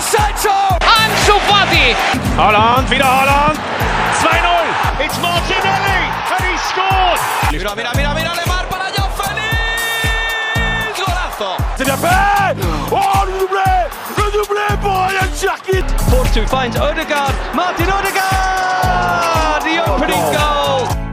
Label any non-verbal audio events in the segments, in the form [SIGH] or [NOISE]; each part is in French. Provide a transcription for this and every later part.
Sancho! Ansu Fati! Holland, wieder Holland! 2-0! It's Martinelli! And he scored! Mira, mira, mira, mira, Lemar para Joao Félix! Golazo! C'est bien fait! Oh, le doublé! Le doublé pour Ryan Cherkit! Force to finds Odegaard. Martin Odegaard! The opening oh. goal!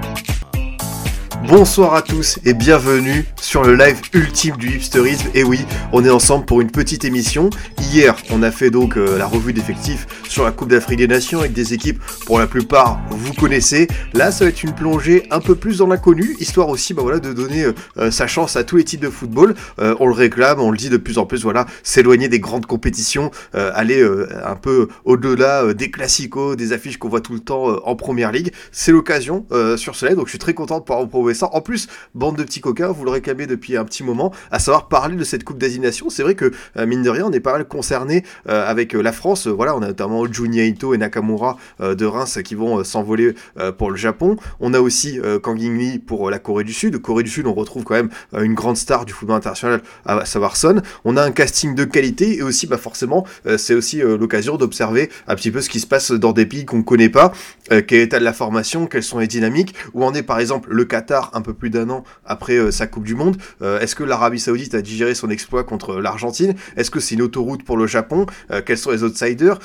Bonsoir à tous et bienvenue sur le live ultime du hipsterisme. Et oui, on est ensemble pour une petite émission. Hier, on a fait donc euh, la revue d'effectifs sur la Coupe d'Afrique des Nations avec des équipes pour la plupart vous connaissez. Là, ça va être une plongée un peu plus dans l'inconnu, histoire aussi bah, voilà, de donner euh, euh, sa chance à tous les types de football. Euh, on le réclame, on le dit de plus en plus, voilà, s'éloigner des grandes compétitions, aller un peu au-delà des classicos, des affiches qu'on voit tout le temps en première ligue. C'est l'occasion sur ce live, donc je suis très content de pouvoir vous prouver ça. En plus, bande de petits coquins, vous le réclamez depuis un petit moment, à savoir parler de cette Coupe d'Asignation. C'est vrai que, mine de rien, on est pas mal concerné avec la France. Voilà, on a notamment Junya Ito et Nakamura euh, de Reims qui vont euh, s'envoler euh, pour le Japon. On a aussi Kang In-lee pour la Corée du Sud. Corée du Sud, on retrouve quand même une grande star du football international, à savoir Son. On a un casting de qualité et aussi, bah forcément, c'est aussi l'occasion d'observer un petit peu ce qui se passe dans des pays qu'on ne connaît pas, quel est l'état de la formation, quelles sont les dynamiques, où en est par exemple le Qatar un peu plus d'un an après sa Coupe du Monde. Est-ce que l'Arabie Saoudite a digéré son exploit contre l'Argentine? Est-ce que c'est une autoroute pour le Japon? Quels sont les outsiders?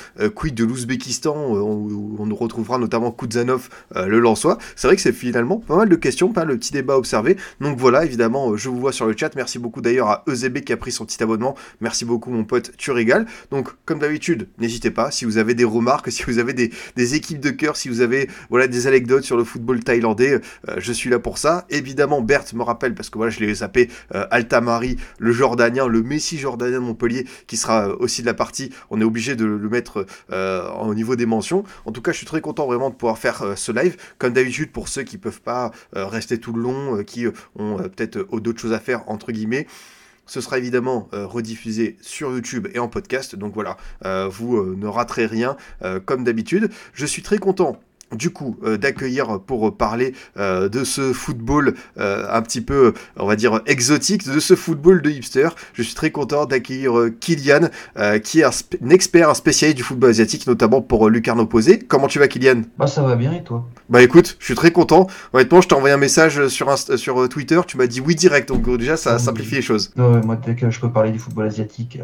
De l'Ouzbékistan euh, où on nous retrouvera notamment Kuzanov, euh, le Lensois. C'est vrai que c'est finalement pas mal de questions, pas mal de petits débats observés. Donc voilà, évidemment, euh, je vous vois sur le chat. Merci beaucoup d'ailleurs à EZB qui a pris son petit abonnement. Merci beaucoup mon pote, tu régales. Donc comme d'habitude, n'hésitez pas si vous avez des remarques, si vous avez des, équipes de cœur, si vous avez voilà des anecdotes sur le football thaïlandais, euh, je suis là pour ça. Évidemment, Bert me rappelle parce que voilà, je l'ai zappé euh, Altamari, le Jordanien, le Messi jordanien Montpellier qui sera euh, aussi de la partie. On est obligé de le mettre euh, au niveau des mentions. En tout cas, je suis très content vraiment de pouvoir faire euh, ce live. Comme d'habitude, pour ceux qui peuvent pas euh, rester tout le long, qui ont peut-être d'autres choses à faire entre guillemets. Ce sera évidemment rediffusé sur YouTube et en podcast. Donc voilà, vous ne raterez rien comme d'habitude. Je suis très content du coup euh, d'accueillir pour parler euh, de ce football euh, un petit peu, on va dire, exotique, de ce football de hipster. Je suis très content d'accueillir Kylian, qui est un, expert, un spécialiste du football asiatique, notamment pour Lucarne Opposé. Comment tu vas Kylian? Bah ça va bien et toi? Bah écoute, je suis très content. Honnêtement, je t'ai envoyé un message sur, sur Twitter, tu m'as dit oui direct, donc déjà ça simplifie les choses. Ouais, Moi dès que je peux parler du football asiatique,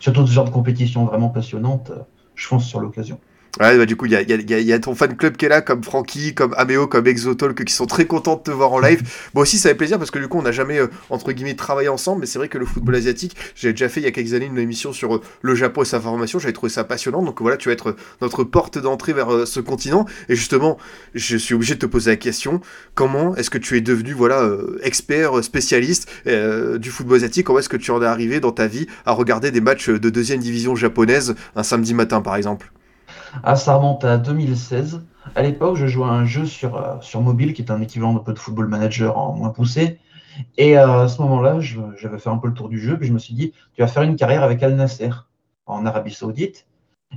surtout de ce genre de compétition vraiment passionnante, je fonce sur l'occasion. Ouais, bah du coup, il y a, y, a, y a- ton fan club qui est là, comme Francky, comme Ameo, comme Exotalk, qui sont très contents de te voir en live. Moi aussi, ça fait plaisir parce que du coup, on n'a jamais, euh, entre guillemets, travaillé ensemble, mais c'est vrai que le football asiatique, j'ai déjà fait il y a quelques années une émission sur euh, le Japon et sa formation, j'avais trouvé ça passionnant. Donc voilà, tu vas être euh, notre porte d'entrée vers euh, ce continent. Et justement, je suis obligé de te poser la question comment est-ce que tu es devenu, voilà, expert, spécialiste du football asiatique? Comment est-ce que tu en es arrivé dans ta vie à regarder des matchs de deuxième division japonaise un samedi matin, par exemple? Ah ça remonte à 2016. À l'époque je jouais à un jeu sur, euh, sur mobile qui est un équivalent peu de football manager en moins poussé. Et euh, à ce moment-là, j'avais fait un peu le tour du jeu, puis je me suis dit, tu vas faire une carrière avec Al Nasser en Arabie Saoudite.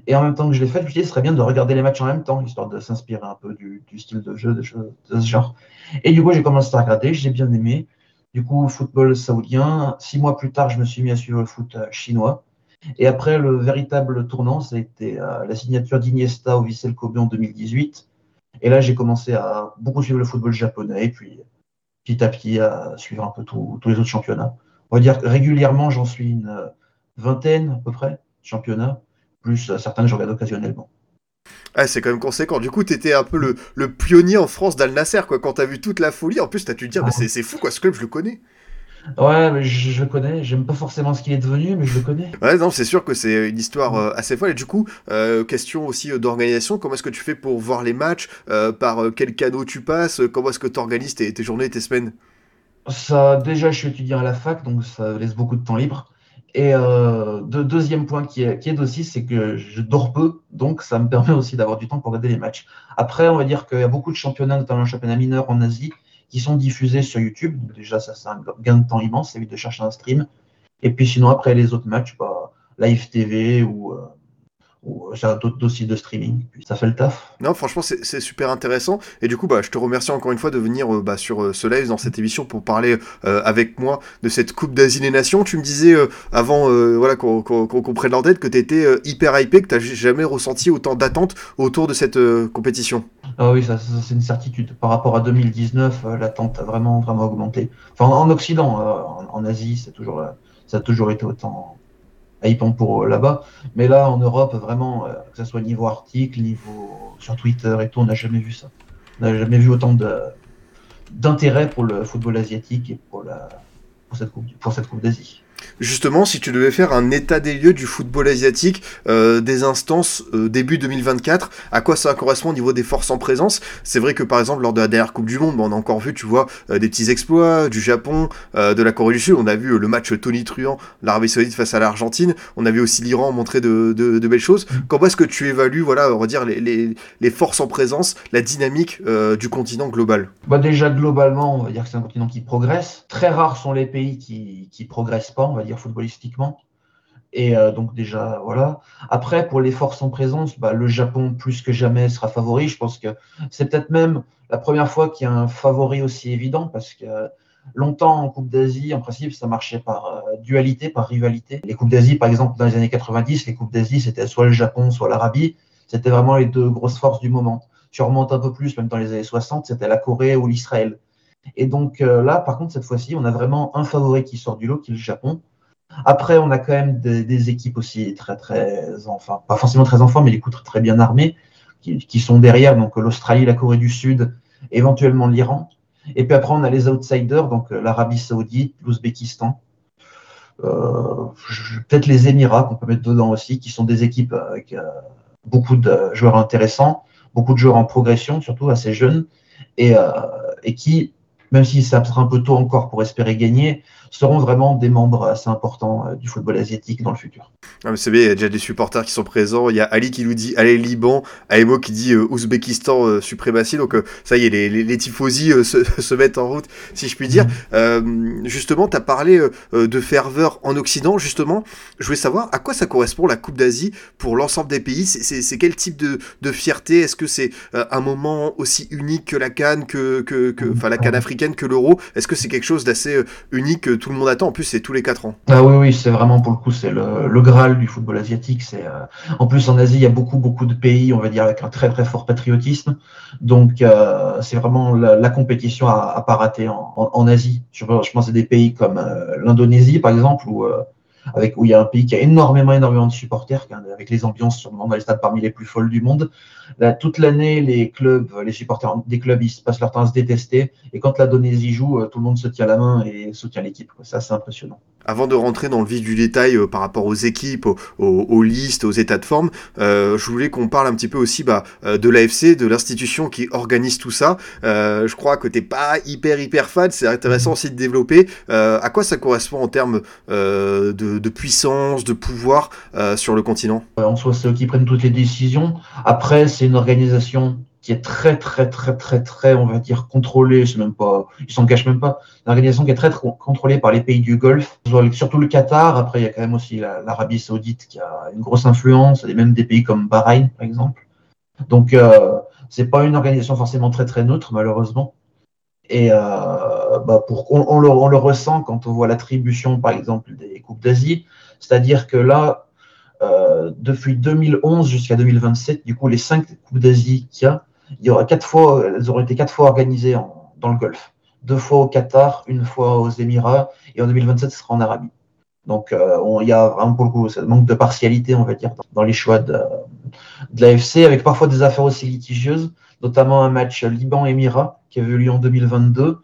Et en même temps que je l'ai fait, je me suis dit, ce serait bien de regarder les matchs en même temps, histoire de s'inspirer un peu du, style de jeu, de, choses de ce genre. Et du coup, j'ai commencé à regarder, j'ai bien aimé. Du coup, football saoudien. Six mois plus tard, je me suis mis à suivre le foot euh, chinois. Et après, le véritable tournant, ça a été euh, la signature d'Iniesta au Vissel Kobe en 2018. Et là, j'ai commencé à beaucoup suivre le football japonais, et puis petit à petit à suivre un peu tous les autres championnats. On va dire que régulièrement, j'en suis une euh, vingtaine à peu près, championnats, plus euh, certains que je regarde occasionnellement. Ah, c'est quand même conséquent. Du coup, t'étais un peu le, le pionnier en France d'Al Nasser, quoi. Quand t'as vu toute la folie, en plus, t'as dû te dire, mais c'est c'est fou, quoi. Ce club, je le connais. Ouais, mais je, connais, j'aime pas forcément ce qu'il est devenu, mais je le connais. Ouais, non, c'est sûr que c'est une histoire euh, assez folle. Et du coup, euh, question aussi euh, d'organisation. Comment est-ce que tu fais pour voir les matchs? Par quel canot tu passes? Comment est-ce que tu organises tes, tes journées, tes semaines? Ça, déjà, je suis étudiant à la fac, donc ça laisse beaucoup de temps libre. Et de, deuxième point qui, est, qui aide aussi, c'est que je dors peu, donc ça me permet aussi d'avoir du temps pour regarder les matchs. Après, on va dire qu'il y a beaucoup de championnats, notamment le championnat mineur en Asie, qui sont diffusés sur YouTube. Donc déjà, ça, c'est un gain de temps immense, ça évite de chercher un stream. Et puis sinon, après les autres matchs, bah, Live TV ou, euh, ou j'ai d'autres dossiers de streaming. Puis ça fait le taf. Non, franchement, c'est super intéressant. Et du coup, bah, je te remercie encore une fois de venir euh, bah, sur euh, ce live dans cette émission pour parler euh, avec moi de cette Coupe d'Asie des Nations. Tu me disais avant voilà, qu'on qu tête que tu étais hyper hypé, que tu n'as jamais ressenti autant d'attente autour de cette compétition. Ah oui, ça, c'est une certitude. Par rapport à 2019, l'attente a vraiment, vraiment augmenté. Enfin, en, Occident, en, en, Asie, c'est toujours, ça a toujours été autant hypant pour euh, là-bas. Mais là, en Europe, vraiment, euh, que ce soit niveau article, niveau sur Twitter et tout, on n'a jamais vu ça. On n'a jamais vu autant d'intérêt pour le football asiatique et pour, la, pour cette Coupe, pour cette coupe d'Asie. Justement, si tu devais faire un état des lieux du football asiatique euh, des instances euh, début 2024, à quoi ça correspond au niveau des forces en présence? C'est vrai que par exemple lors de la dernière Coupe du Monde, on a encore vu, tu vois, euh, des petits exploits du Japon, de la Corée du Sud. On a vu le match Tony Truant, l'Arabie Saoudite face à l'Argentine. On a vu aussi l'Iran montrer de, belles choses. Comment est-ce que tu évalues, voilà, on va dire les, forces en présence, la dynamique du continent global? Bah Déjà globalement, on va dire que c'est un continent qui progresse. Très rares sont les pays qui qui progressent pas on va dire footballistiquement. Et euh, donc déjà, voilà. Après, pour les forces en présence, bah, le Japon, plus que jamais, sera favori. Je pense que c'est peut-être même la première fois qu'il y a un favori aussi évident, parce que longtemps, en Coupe d'Asie, en principe, ça marchait par euh, dualité, par rivalité. Les Coupes d'Asie, par exemple, dans les années 90, les Coupes d'Asie, c'était soit le Japon, soit l'Arabie. C'était vraiment les deux grosses forces du moment. Tu remontes un peu plus, même dans les années 60, c'était la Corée ou l'Israël. Et donc euh, là, par contre, cette fois-ci, on a vraiment un favori qui sort du lot, qui est le Japon. Après, on a quand même des, équipes aussi très, très, enfin, pas forcément très en forme, mais des coups très, très bien armés, qui, sont derrière, donc l'Australie, la Corée du Sud, éventuellement l'Iran. Et puis après, on a les outsiders, donc euh, l'Arabie Saoudite, l'Ouzbékistan, euh, peut-être les Émirats qu'on peut mettre dedans aussi, qui sont des équipes avec beaucoup de joueurs intéressants, beaucoup de joueurs en progression, surtout assez jeunes, et qui même si ça sera un peu tôt encore pour espérer gagner, seront vraiment des membres assez importants euh, du football asiatique dans le futur. Ah, c'est bien, il y a déjà des supporters qui sont présents. Il y a Ali qui nous dit Allez Liban, Aemo qui dit euh, Ouzbékistan euh, suprématie. Donc ça y est, les, les, les tifosi se, [LAUGHS] se, mettent en route, si je puis dire. Mm. justement, tu as parlé de ferveur en Occident. Justement, je voulais savoir à quoi ça correspond la Coupe d'Asie pour l'ensemble des pays. C'est quel type de, de fierté? Est-ce que c'est un moment aussi unique que la Cannes, que, que, que, mm. la Cannes africaine, que l'Euro? Est-ce que c'est quelque chose d'assez unique tout le monde attend. En plus, c'est tous les 4 ans. Ah oui, oui, c'est vraiment pour le coup, c'est le, Graal du football asiatique. C'est euh, En plus, en Asie, il y a beaucoup, beaucoup de pays, on va dire, avec un très, très fort patriotisme. Donc, euh, c'est vraiment la, compétition à, à pas rater en, Asie. Je, je, pense à des pays comme euh, l'Indonésie, par exemple, où avec, où il y a un pays qui a énormément, énormément de supporters, avec les ambiances sûrement dans les stades parmi les plus folles du monde. Là, toute l'année, les clubs, les supporters des clubs, ils passent leur temps à se détester. Et quand l'Indonésie joue, tout le monde se tient la main et soutient l'équipe. Ça, c'est impressionnant avant de rentrer dans le vif du détail euh, par rapport aux équipes, aux, listes, aux états de forme, euh, je voulais qu'on parle un petit peu aussi bah, euh, de l'AFC, de l'institution qui organise tout ça. je crois que t'es pas hyper hyper fan, c'est intéressant aussi de développer. à quoi ça correspond en termes de, de, puissance, de pouvoir sur le continent? En soi, c'est eux qui prennent toutes les décisions. Après, c'est une organisation qui est très, très, très, très, très, on va dire, contrôlée, c'est même pas, ils s'en cachent même pas, une organisation qui est très, contrôlée par les pays du Golfe, surtout le Qatar, après il y a quand même aussi l'Arabie Saoudite qui a une grosse influence, et même des pays comme Bahreïn, par exemple. Donc, euh, c'est pas une organisation forcément très, très neutre, malheureusement. Et euh, bah pour, on, on, le, on, le, ressent quand on voit l'attribution, par exemple, des Coupes d'Asie, c'est-à-dire que là, euh, depuis 2011 jusqu'à 2027, du coup, les cinq Coupes d'Asie qu'il y a, il y aura quatre fois, elles auront été quatre fois organisées dans le Golfe. Deux fois au Qatar, une fois aux Émirats, et en 2027, ce sera en Arabie. Donc, euh, il y a vraiment pour le manque de partialité, on va dire, dans, les choix de, de l'AFC, avec parfois des affaires aussi litigieuses, notamment un match Liban-Émirats qui avait eu lieu en 2022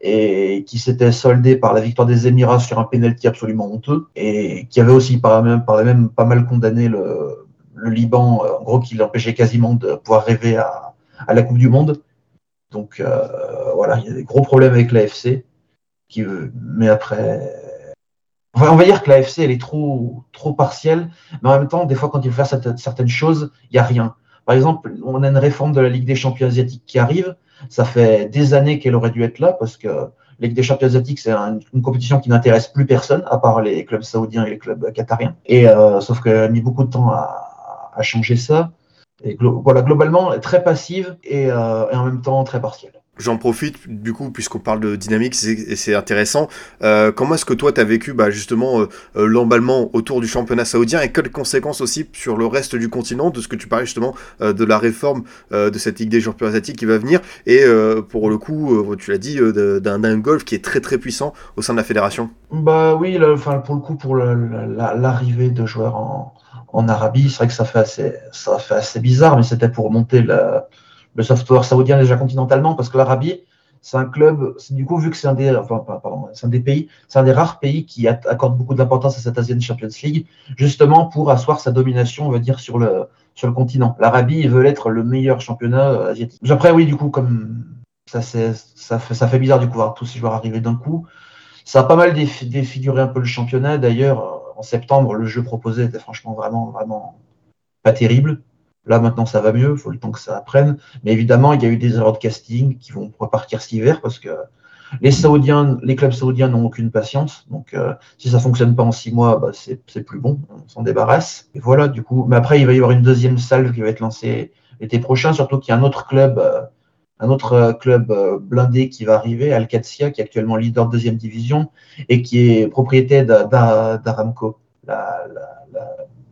et qui s'était soldé par la victoire des Émirats sur un penalty absolument honteux et qui avait aussi par même, par même pas mal condamné le, le Liban, en gros, qui l'empêchait quasiment de pouvoir rêver à, à la Coupe du Monde. Donc euh, voilà, il y a des gros problèmes avec l'AFC. Qui, mais après, on va dire que l'AFC elle est trop, trop partielle, mais en même temps, des fois, quand il faut faire certaines choses, il n'y a rien. Par exemple, on a une réforme de la Ligue des champions asiatiques qui arrive. Ça fait des années qu'elle aurait dû être là parce que la Ligue des champions asiatiques, c'est une compétition qui n'intéresse plus personne, à part les clubs saoudiens et les clubs qatariens. Et euh, sauf qu'elle a mis beaucoup de temps à changer ça. Et voilà, globalement, très passive et, euh, et en même temps très partielle. J'en profite du coup puisqu'on parle de dynamique et c'est intéressant. Euh, comment est-ce que toi tu as vécu bah, justement euh, l'emballement autour du championnat saoudien et quelles conséquences aussi sur le reste du continent de ce que tu parlais justement euh, de la réforme de cette Ligue des champions asiatiques qui va venir et pour le coup tu l'as dit d'un golf qui est très très puissant au sein de la fédération? Bah oui, enfin pour le coup pour l'arrivée de joueurs en, en Arabie, c'est vrai que ça fait assez bizarre mais c'était pour monter le software saoudien déjà continentalement, parce que l'Arabie, c'est un club, du coup, vu que c'est un des, pays, c'est un des rares pays qui accorde beaucoup d'importance à cette Asian Champions League, justement pour asseoir sa domination, on va dire, sur le, sur le continent. L'Arabie veut être le meilleur championnat euh, asiatique. Après, oui, du coup, comme ça, ça, fait, ça fait bizarre du coup voir tous ces joueurs arriver d'un coup. Ça a pas mal défiguré un peu le championnat. D'ailleurs, en septembre, le jeu proposé était franchement vraiment, vraiment pas terrible. Là, maintenant, ça va mieux, il faut le temps que ça apprenne. Mais évidemment, il y a eu des erreurs de casting qui vont repartir cet hiver parce que les Saoudiens, les clubs saoudiens n'ont aucune patience. Donc, euh, si ça fonctionne pas en six mois, bah, c'est plus bon, on s'en débarrasse. Et voilà, du coup. Mais après, il va y avoir une deuxième salle qui va être lancée l'été prochain, surtout qu'il y a un autre club, euh, un autre euh, club blindé qui va arriver, Al qui est actuellement leader de deuxième division et qui est propriétaire d'Aramco, la,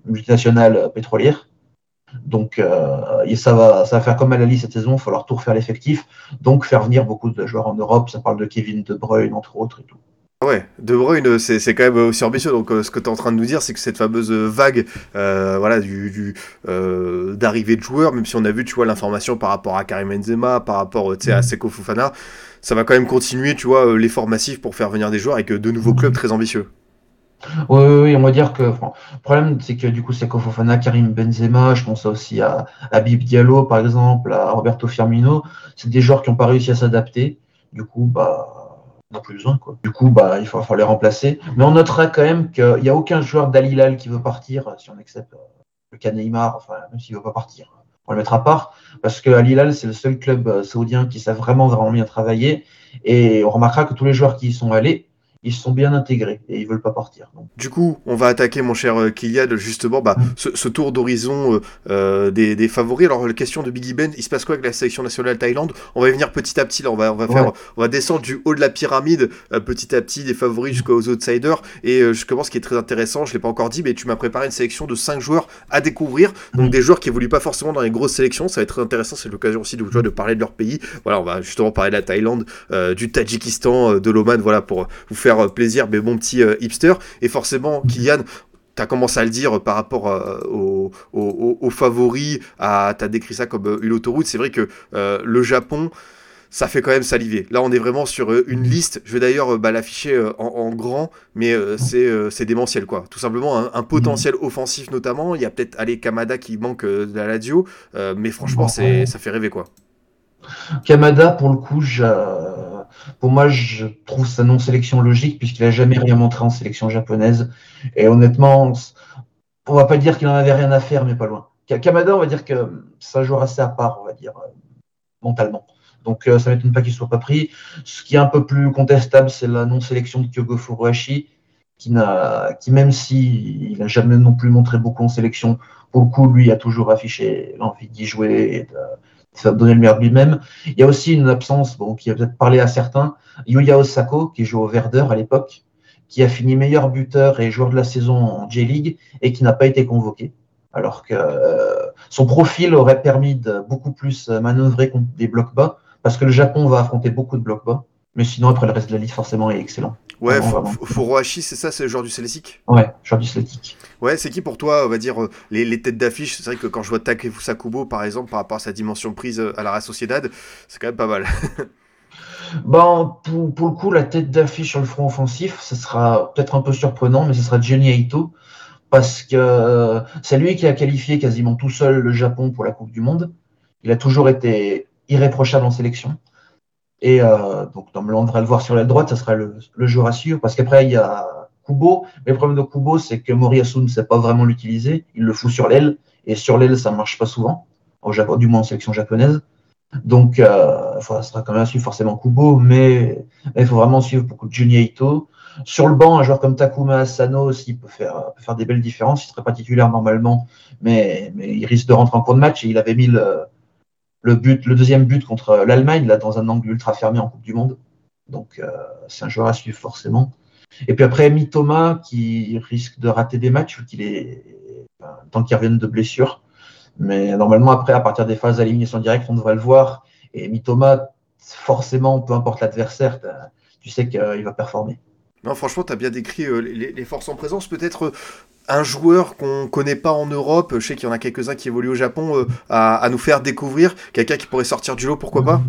multinationale pétrolière. Donc, euh, et ça, va, ça va faire comme à la liste cette saison, il va falloir tout refaire l'effectif. Donc, faire venir beaucoup de joueurs en Europe. Ça parle de Kevin De Bruyne, entre autres, et tout. Ah ouais, De Bruyne, c'est quand même aussi ambitieux. Donc, euh, ce que tu es en train de nous dire, c'est que cette fameuse vague euh, voilà, du, du euh, d'arrivée de joueurs, même si on a vu, tu vois, l'information par rapport à Karim Benzema, par rapport à mm. Seko Fofana, ça va quand même continuer, tu vois, l'effort massif pour faire venir des joueurs avec de nouveaux clubs très ambitieux. Oui, oui, on va dire que le problème, c'est que du coup, c'est Fofana, Karim Benzema, je pense aussi à, à Bib Diallo, par exemple, à Roberto Firmino. C'est des joueurs qui n'ont pas réussi à s'adapter. Du coup, bah, plus besoin. Quoi. Du coup, bah, il faut, les remplacer. Mais on notera quand même qu'il n'y a aucun joueur d'Alilal qui veut partir, si on accepte euh, le cas enfin, même s'il ne veut pas partir. On le mettra à part, parce que Al c'est le seul club euh, saoudien qui sait vraiment, vraiment bien travailler. Et on remarquera que tous les joueurs qui y sont allés, ils sont bien intégrés et ils veulent pas partir. Du coup, on va attaquer, mon cher euh, Kylian, justement bah, mm. ce, tour d'horizon euh, euh, des, favoris. Alors, la question de Biggie Ben, il se passe quoi avec la sélection nationale Thaïlande? On va y venir petit à petit. Là, on va, on va, faire, on va descendre du haut de la pyramide petit à petit des favoris jusqu'aux outsiders. Et justement, ce qui est très intéressant, je l'ai pas encore dit, mais tu m'as préparé une sélection de 5 joueurs à découvrir. Donc, mm. des joueurs qui évoluent pas forcément dans les grosses sélections. Ça va être très intéressant. C'est l'occasion aussi de, de parler de leur pays. Voilà, on va justement parler de la Thaïlande, du Tadjikistan, de l'Oman, voilà, pour vous faire plaisir, mais mon petit euh, hipster. Et forcément, Kylian, tu as commencé à le dire par rapport euh, aux, favoris, tu as décrit ça comme euh, une autoroute. C'est vrai que le Japon, ça fait quand même saliver. Là, on est vraiment sur une liste. Je vais d'ailleurs bah, l'afficher en, grand, mais c'est démentiel, quoi. Tout simplement, un, potentiel offensif notamment. Il y a peut-être allez, Kamada qui manque de la Ladio, mais franchement, ça fait rêver, quoi. Kamada, pour le coup, pour moi, je trouve sa non-sélection logique puisqu'il n'a jamais rien montré en sélection japonaise. Et honnêtement, on va pas dire qu'il n'en avait rien à faire, mais pas loin. Kamada, on va dire que ça joue assez à part, on va dire, euh, mentalement. Donc euh, ça ne m'étonne pas qu'il ne soit pas pris. Ce qui est un peu plus contestable, c'est la non-sélection de Kyogo Furuhashi, qui, même s'il il n'a jamais non plus montré beaucoup en sélection, pour le coup, lui a toujours affiché l'envie d'y jouer et de, Il y a aussi une absence, bon, qui a peut-être parlé à certains, Yuya Osako, qui joue au Verdeur à l'époque, qui a fini meilleur buteur et joueur de la saison en J-League et qui n'a pas été convoqué. Alors que euh, son profil aurait permis de beaucoup plus manœuvrer contre des blocs bas, parce que le Japon va affronter beaucoup de blocs bas. Mais sinon, après, le reste de la liste, forcément, est excellent. Ouais, Furuhashi, c'est ça, c'est le joueur du Celtic? Ouais, joueur du Celtic. Ouais, c'est qui pour toi, on va dire, euh, les, têtes d'affiche? C'est vrai que quand je vois Takefusa Kubo, par exemple, par rapport à sa dimension prise euh, à la Sociedad, c'est quand même pas mal. [LAUGHS] bon, pour, pour, le coup, la tête d'affiche sur le front offensif, ce sera peut-être un peu surprenant, mais ce sera Johnny Aito, parce que euh, c'est lui qui a qualifié quasiment tout seul le Japon pour la Coupe du Monde. Il a toujours été irréprochable en sélection. Et euh, donc, on devrait le voir sur la droite, ça sera le, joueur à. Parce qu'après, il y a Kubo. Mais le problème de Kubo, c'est que Moriyasu ne sait pas vraiment l'utiliser. Il le fout sur l'aile. Et sur l'aile, ça ne marche pas souvent. Au Japon, du moins en sélection japonaise. Donc, euh, ça sera quand même à suivre forcément Kubo. Mais il faut vraiment suivre beaucoup Junya Ito. Sur le banc, un joueur comme Takuma Asano aussi peut faire, faire des belles différences. Il ne serait pas titulaire normalement, mais, mais, il risque de rentrer en cours de match. Et il avait mis le, le, deuxième but contre l'Allemagne, là, dans un angle ultra fermé en Coupe du Monde. Donc, euh, c'est un joueur à suivre forcément. Et puis après, Mitoma, qui risque de rater des matchs, qu'il est, tant qu'il revienne de blessure. Mais normalement, après, à partir des phases d'élimination directe, on devrait le voir. Et Mitoma, forcément, peu importe l'adversaire, tu sais qu'il va performer. Non, franchement, tu as bien décrit euh, les, forces en présence. Peut-être euh, un joueur qu'on connaît pas en Europe, je sais qu'il y en a quelques-uns qui évoluent au Japon, euh, à, nous faire découvrir. Quelqu'un qui pourrait sortir du lot, pourquoi pas?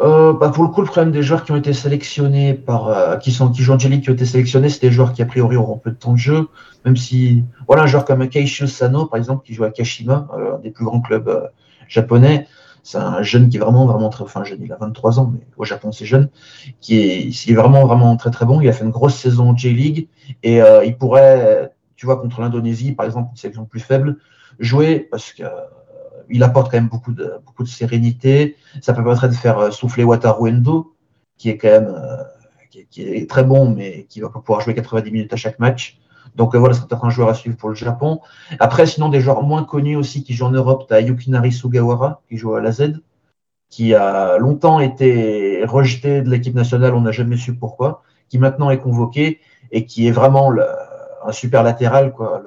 Bah pour le coup, le problème des joueurs qui ont été sélectionnés par, qui sont qui jouent en qui ont été sélectionnés, c'est des joueurs qui a priori auront peu de temps de jeu. Même si, voilà, un joueur comme Keishu Sano, par exemple, qui joue à Kashima, un des plus grands clubs japonais, c'est un jeune qui est vraiment, vraiment très, enfin, jeune, il a 23 ans, mais au Japon, c'est jeune, qui est, vraiment, vraiment très, très bon. Il a fait une grosse saison en J-League et euh, il pourrait, tu vois, contre l'Indonésie, par exemple, une sélection plus faible, jouer parce que euh, il apporte quand même beaucoup de, beaucoup de sérénité. Ça permettrait de faire euh, souffler Wataru Endo, qui est quand même qui, qui, très bon, mais qui va pas pouvoir jouer 90 minutes à chaque match. Donc euh, voilà, c'est peut-être un joueur à suivre pour le Japon. Après, sinon, des joueurs moins connus aussi qui jouent en Europe, tu as Yukinari Sugawara, qui joue à la Z, qui a longtemps été rejeté de l'équipe nationale, on n'a jamais su pourquoi, qui maintenant est convoqué et qui est vraiment le, un super latéral. Quoi.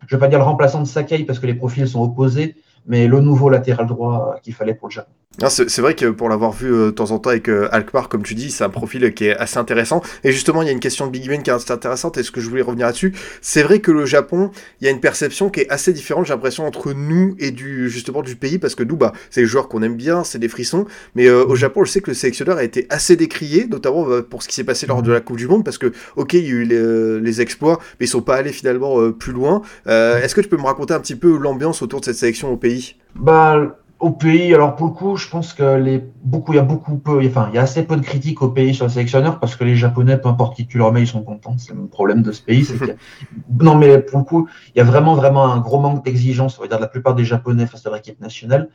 je ne vais pas dire le remplaçant de Sakai parce que les profils sont opposés, mais le nouveau latéral droit qu'il fallait pour le Japon. C'est vrai que pour l'avoir vu euh, de temps en temps avec euh, Alkmaar, comme tu dis, c'est un profil qui est assez intéressant. Et justement, il y a une question de Big Ben qui est assez intéressante. Est-ce que je voulais revenir là-dessus? C'est vrai que le Japon, il y a une perception qui est assez différente, j'ai l'impression, entre nous et du justement du pays, parce que nous, bah, c'est les joueurs qu'on aime bien, c'est des frissons. Mais euh, au Japon, je sais que le sélectionneur a été assez décrié, notamment pour ce qui s'est passé lors de la Coupe du Monde, parce que, ok, il y a eu les, exploits, mais ils sont pas allés finalement plus loin. Est-ce que tu peux me raconter un petit peu l'ambiance autour de cette sélection au pays? Bah au pays, alors pour le coup, je pense que les beaucoup, il y a beaucoup peu, enfin, il y a assez peu de critiques au pays sur le sélectionneur parce que les Japonais, peu importe qui tu leur mets, ils sont contents. C'est le problème de ce pays. [LAUGHS] non, mais pour le coup, il y a vraiment, vraiment un gros manque d'exigence, on va dire, de la plupart des Japonais face à l'équipe nationale.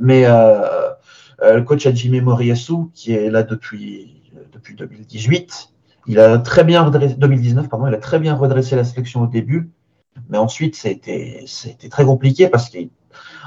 Mais euh, euh, le coach Hajime Moriyasu, qui est là depuis, depuis 2018, il a très bien redressé, 2019, pardon, il a très bien redressé la sélection au début. Mais ensuite, c'était, c'était très compliqué parce qu'il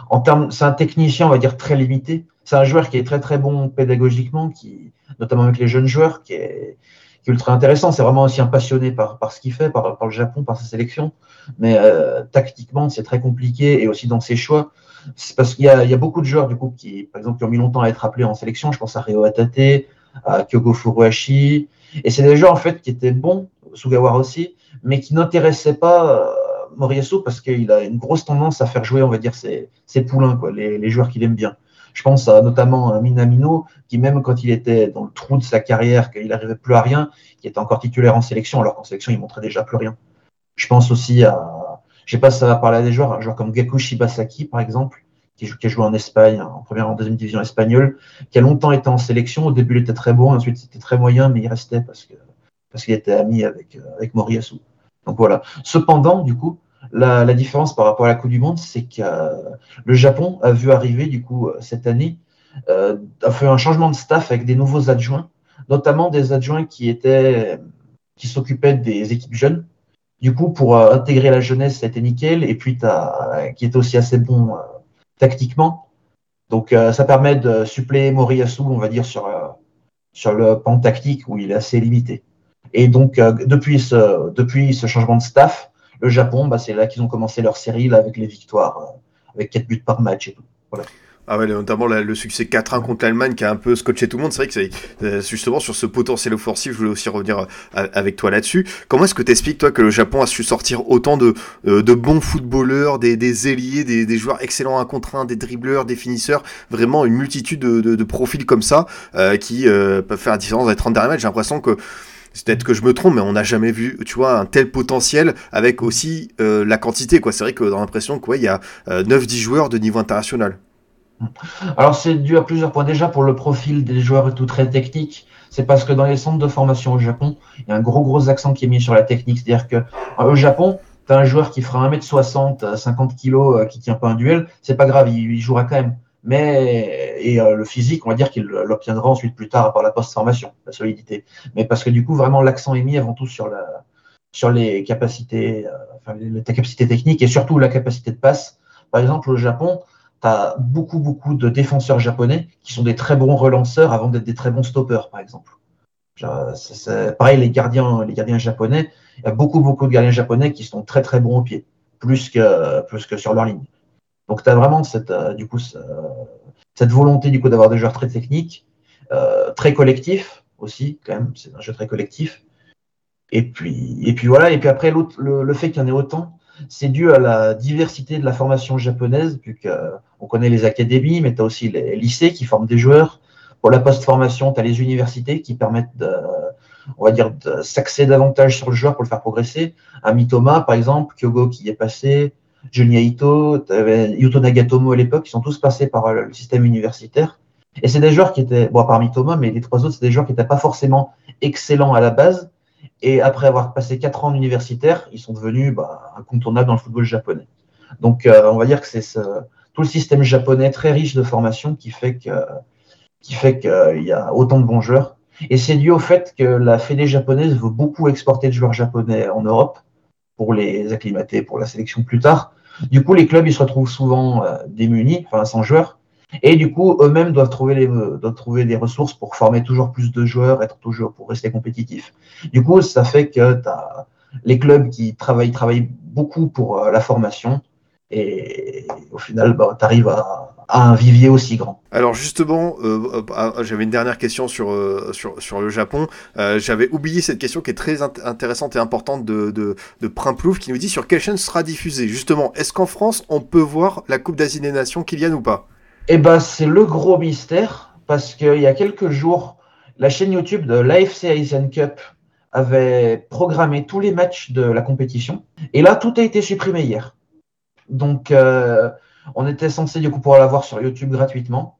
en termes, c'est un technicien, on va dire, très limité. C'est un joueur qui est très très bon pédagogiquement, qui, notamment avec les jeunes joueurs, qui est, qui est ultra intéressant. C'est vraiment aussi un passionné par, par ce qu'il fait, par, par, le Japon, par sa sélection. Mais euh, tactiquement, c'est très compliqué et aussi dans ses choix. C'est parce qu'il y y a beaucoup de joueurs, du coup, qui, par exemple, qui ont mis longtemps à être appelés en sélection. Je pense à Ryo Atate, à Kyogo Furuhashi. Et c'est des joueurs, en fait, qui étaient bons, Sugawara aussi, mais qui n'intéressaient pas euh, Moriasso parce qu'il a une grosse tendance à faire jouer, on va dire, ses, poulains, quoi, les, joueurs qu'il aime bien. Je pense à, notamment à Minamino, qui même quand il était dans le trou de sa carrière, qu'il n'arrivait plus à rien, qui était encore titulaire en sélection, alors qu'en sélection, il montrait déjà plus rien. Je pense aussi à, je sais pas si ça va parler à des joueurs, un joueur comme Gaku Shibasaki, par exemple, qui, a joué en Espagne, en première, en deuxième division espagnole, qui a longtemps été en sélection. Au début, il était très bon, ensuite, c'était très moyen, mais il restait parce que parce qu'il était ami avec, avec Moriyasu. Donc voilà. Cependant, du coup, la, différence par rapport à la Coupe du Monde, c'est que euh, le Japon a vu arriver, du coup, euh, cette année, euh, a fait un changement de staff avec des nouveaux adjoints, notamment des adjoints qui étaient, qui s'occupaient des équipes jeunes. Du coup, pour intégrer la jeunesse, été nickel. Et puis, as, qui était aussi assez bon tactiquement. Donc, ça permet de suppléer Moriyasu, on va dire, sur, sur le pan tactique où il est assez limité. Et donc, depuis, ce, depuis ce changement de staff, le Japon, bah, c'est là qu'ils ont commencé leur série là, avec les victoires, euh, avec 4 buts par match et tout. Voilà. Ah ouais, notamment le succès 4-1 contre l'Allemagne qui a un peu scotché tout le monde. C'est vrai que c'est euh, justement sur ce potentiel offensif, je voulais aussi revenir euh, avec toi là-dessus. Comment est-ce que tu expliques, toi, que le Japon a su sortir autant de, de bons footballeurs, des, des ailiers, des, des, joueurs excellents à contre 1, des dribbleurs, des finisseurs, vraiment une multitude de, de, de profils comme ça qui peuvent faire la différence dans les 30 derniers matchs? J'ai l'impression que c'est peut-être que je me trompe, mais on n'a jamais vu, tu vois, un tel potentiel avec aussi euh, la quantité. C'est vrai que dans l'impression qu'il y a 9-10 euh, joueurs de niveau international. Alors c'est dû à plusieurs points. Déjà pour le profil des joueurs et tout très technique, c'est parce que dans les centres de formation au Japon, il y a un gros gros accent qui est mis sur la technique. C'est-à-dire que euh, au Japon, tu as un joueur qui fera 1m60, 50 kg, qui tient pas un duel, c'est pas grave, il, jouera quand même. Mais et euh, le physique, on va dire qu'il l'obtiendra ensuite plus tard par la post-formation, la solidité. Mais parce que du coup, vraiment, l'accent est mis avant tout sur, la, sur les capacités, euh, enfin, les, capacités techniques et surtout la capacité de passe. Par exemple, au Japon, tu as beaucoup, beaucoup de défenseurs japonais qui sont des très bons relanceurs avant d'être des très bons stoppers, par exemple. C'est pareil, les gardiens, les gardiens japonais, il y a beaucoup, beaucoup de gardiens japonais qui sont très, très bons au pied, plus que, plus que sur leur ligne. Donc, tu as vraiment cette, euh, du coup, cette volonté du coup d'avoir des joueurs très techniques, euh, très collectifs aussi, quand même, c'est un jeu très collectif. Et puis, et puis voilà, et puis après, le, le fait qu'il y en ait autant, c'est dû à la diversité de la formation japonaise, vu qu'on connaît les académies, mais tu as aussi les lycées qui forment des joueurs. Pour la post-formation, tu as les universités qui permettent de, on va dire, de s'axer davantage sur le joueur pour le faire progresser. Un Mitoma, par exemple, Kyogo qui est passé, Junya Ito, Yuto Nagatomo à l'époque, ils sont tous passés par le système universitaire. Et c'est des joueurs qui étaient, bon, parmi Thomas, mais les trois autres, c'est des joueurs qui n'étaient pas forcément excellents à la base. Et après avoir passé quatre ans en universitaire, ils sont devenus bah, incontournables dans le football japonais. Donc, euh, on va dire que c'est ce, tout le système japonais très riche de formation qui fait que qui fait qu'il y a autant de bons joueurs. Et c'est dû au fait que la Fédé japonaise veut beaucoup exporter de joueurs japonais en Europe pour les acclimater pour la sélection plus tard. Du coup, les clubs ils se retrouvent souvent euh, démunis, enfin sans joueurs, et du coup eux-mêmes doivent trouver les, doivent trouver des ressources pour former toujours plus de joueurs, être toujours pour rester compétitifs. Du coup, ça fait que tu les clubs qui travaillent travaillent beaucoup pour euh, la formation, et au final, bah, tu arrives à, un vivier aussi grand. Alors justement, euh, ah, j'avais une dernière question sur, euh, sur, sur, le Japon. Euh, j'avais oublié cette question qui est très intéressante et importante de, de, de Primplouf qui nous dit sur quelle chaîne sera diffusée. Justement, est-ce qu'en France, on peut voir la Coupe d'Asie des Nations Kylian ou pas? Eh ben, c'est le gros mystère parce qu'il y a quelques jours, la chaîne YouTube de l'AFC Asian Cup avait programmé tous les matchs de la compétition. Et là, tout a été supprimé hier. Donc, on était censé du coup pouvoir l'avoir sur YouTube gratuitement.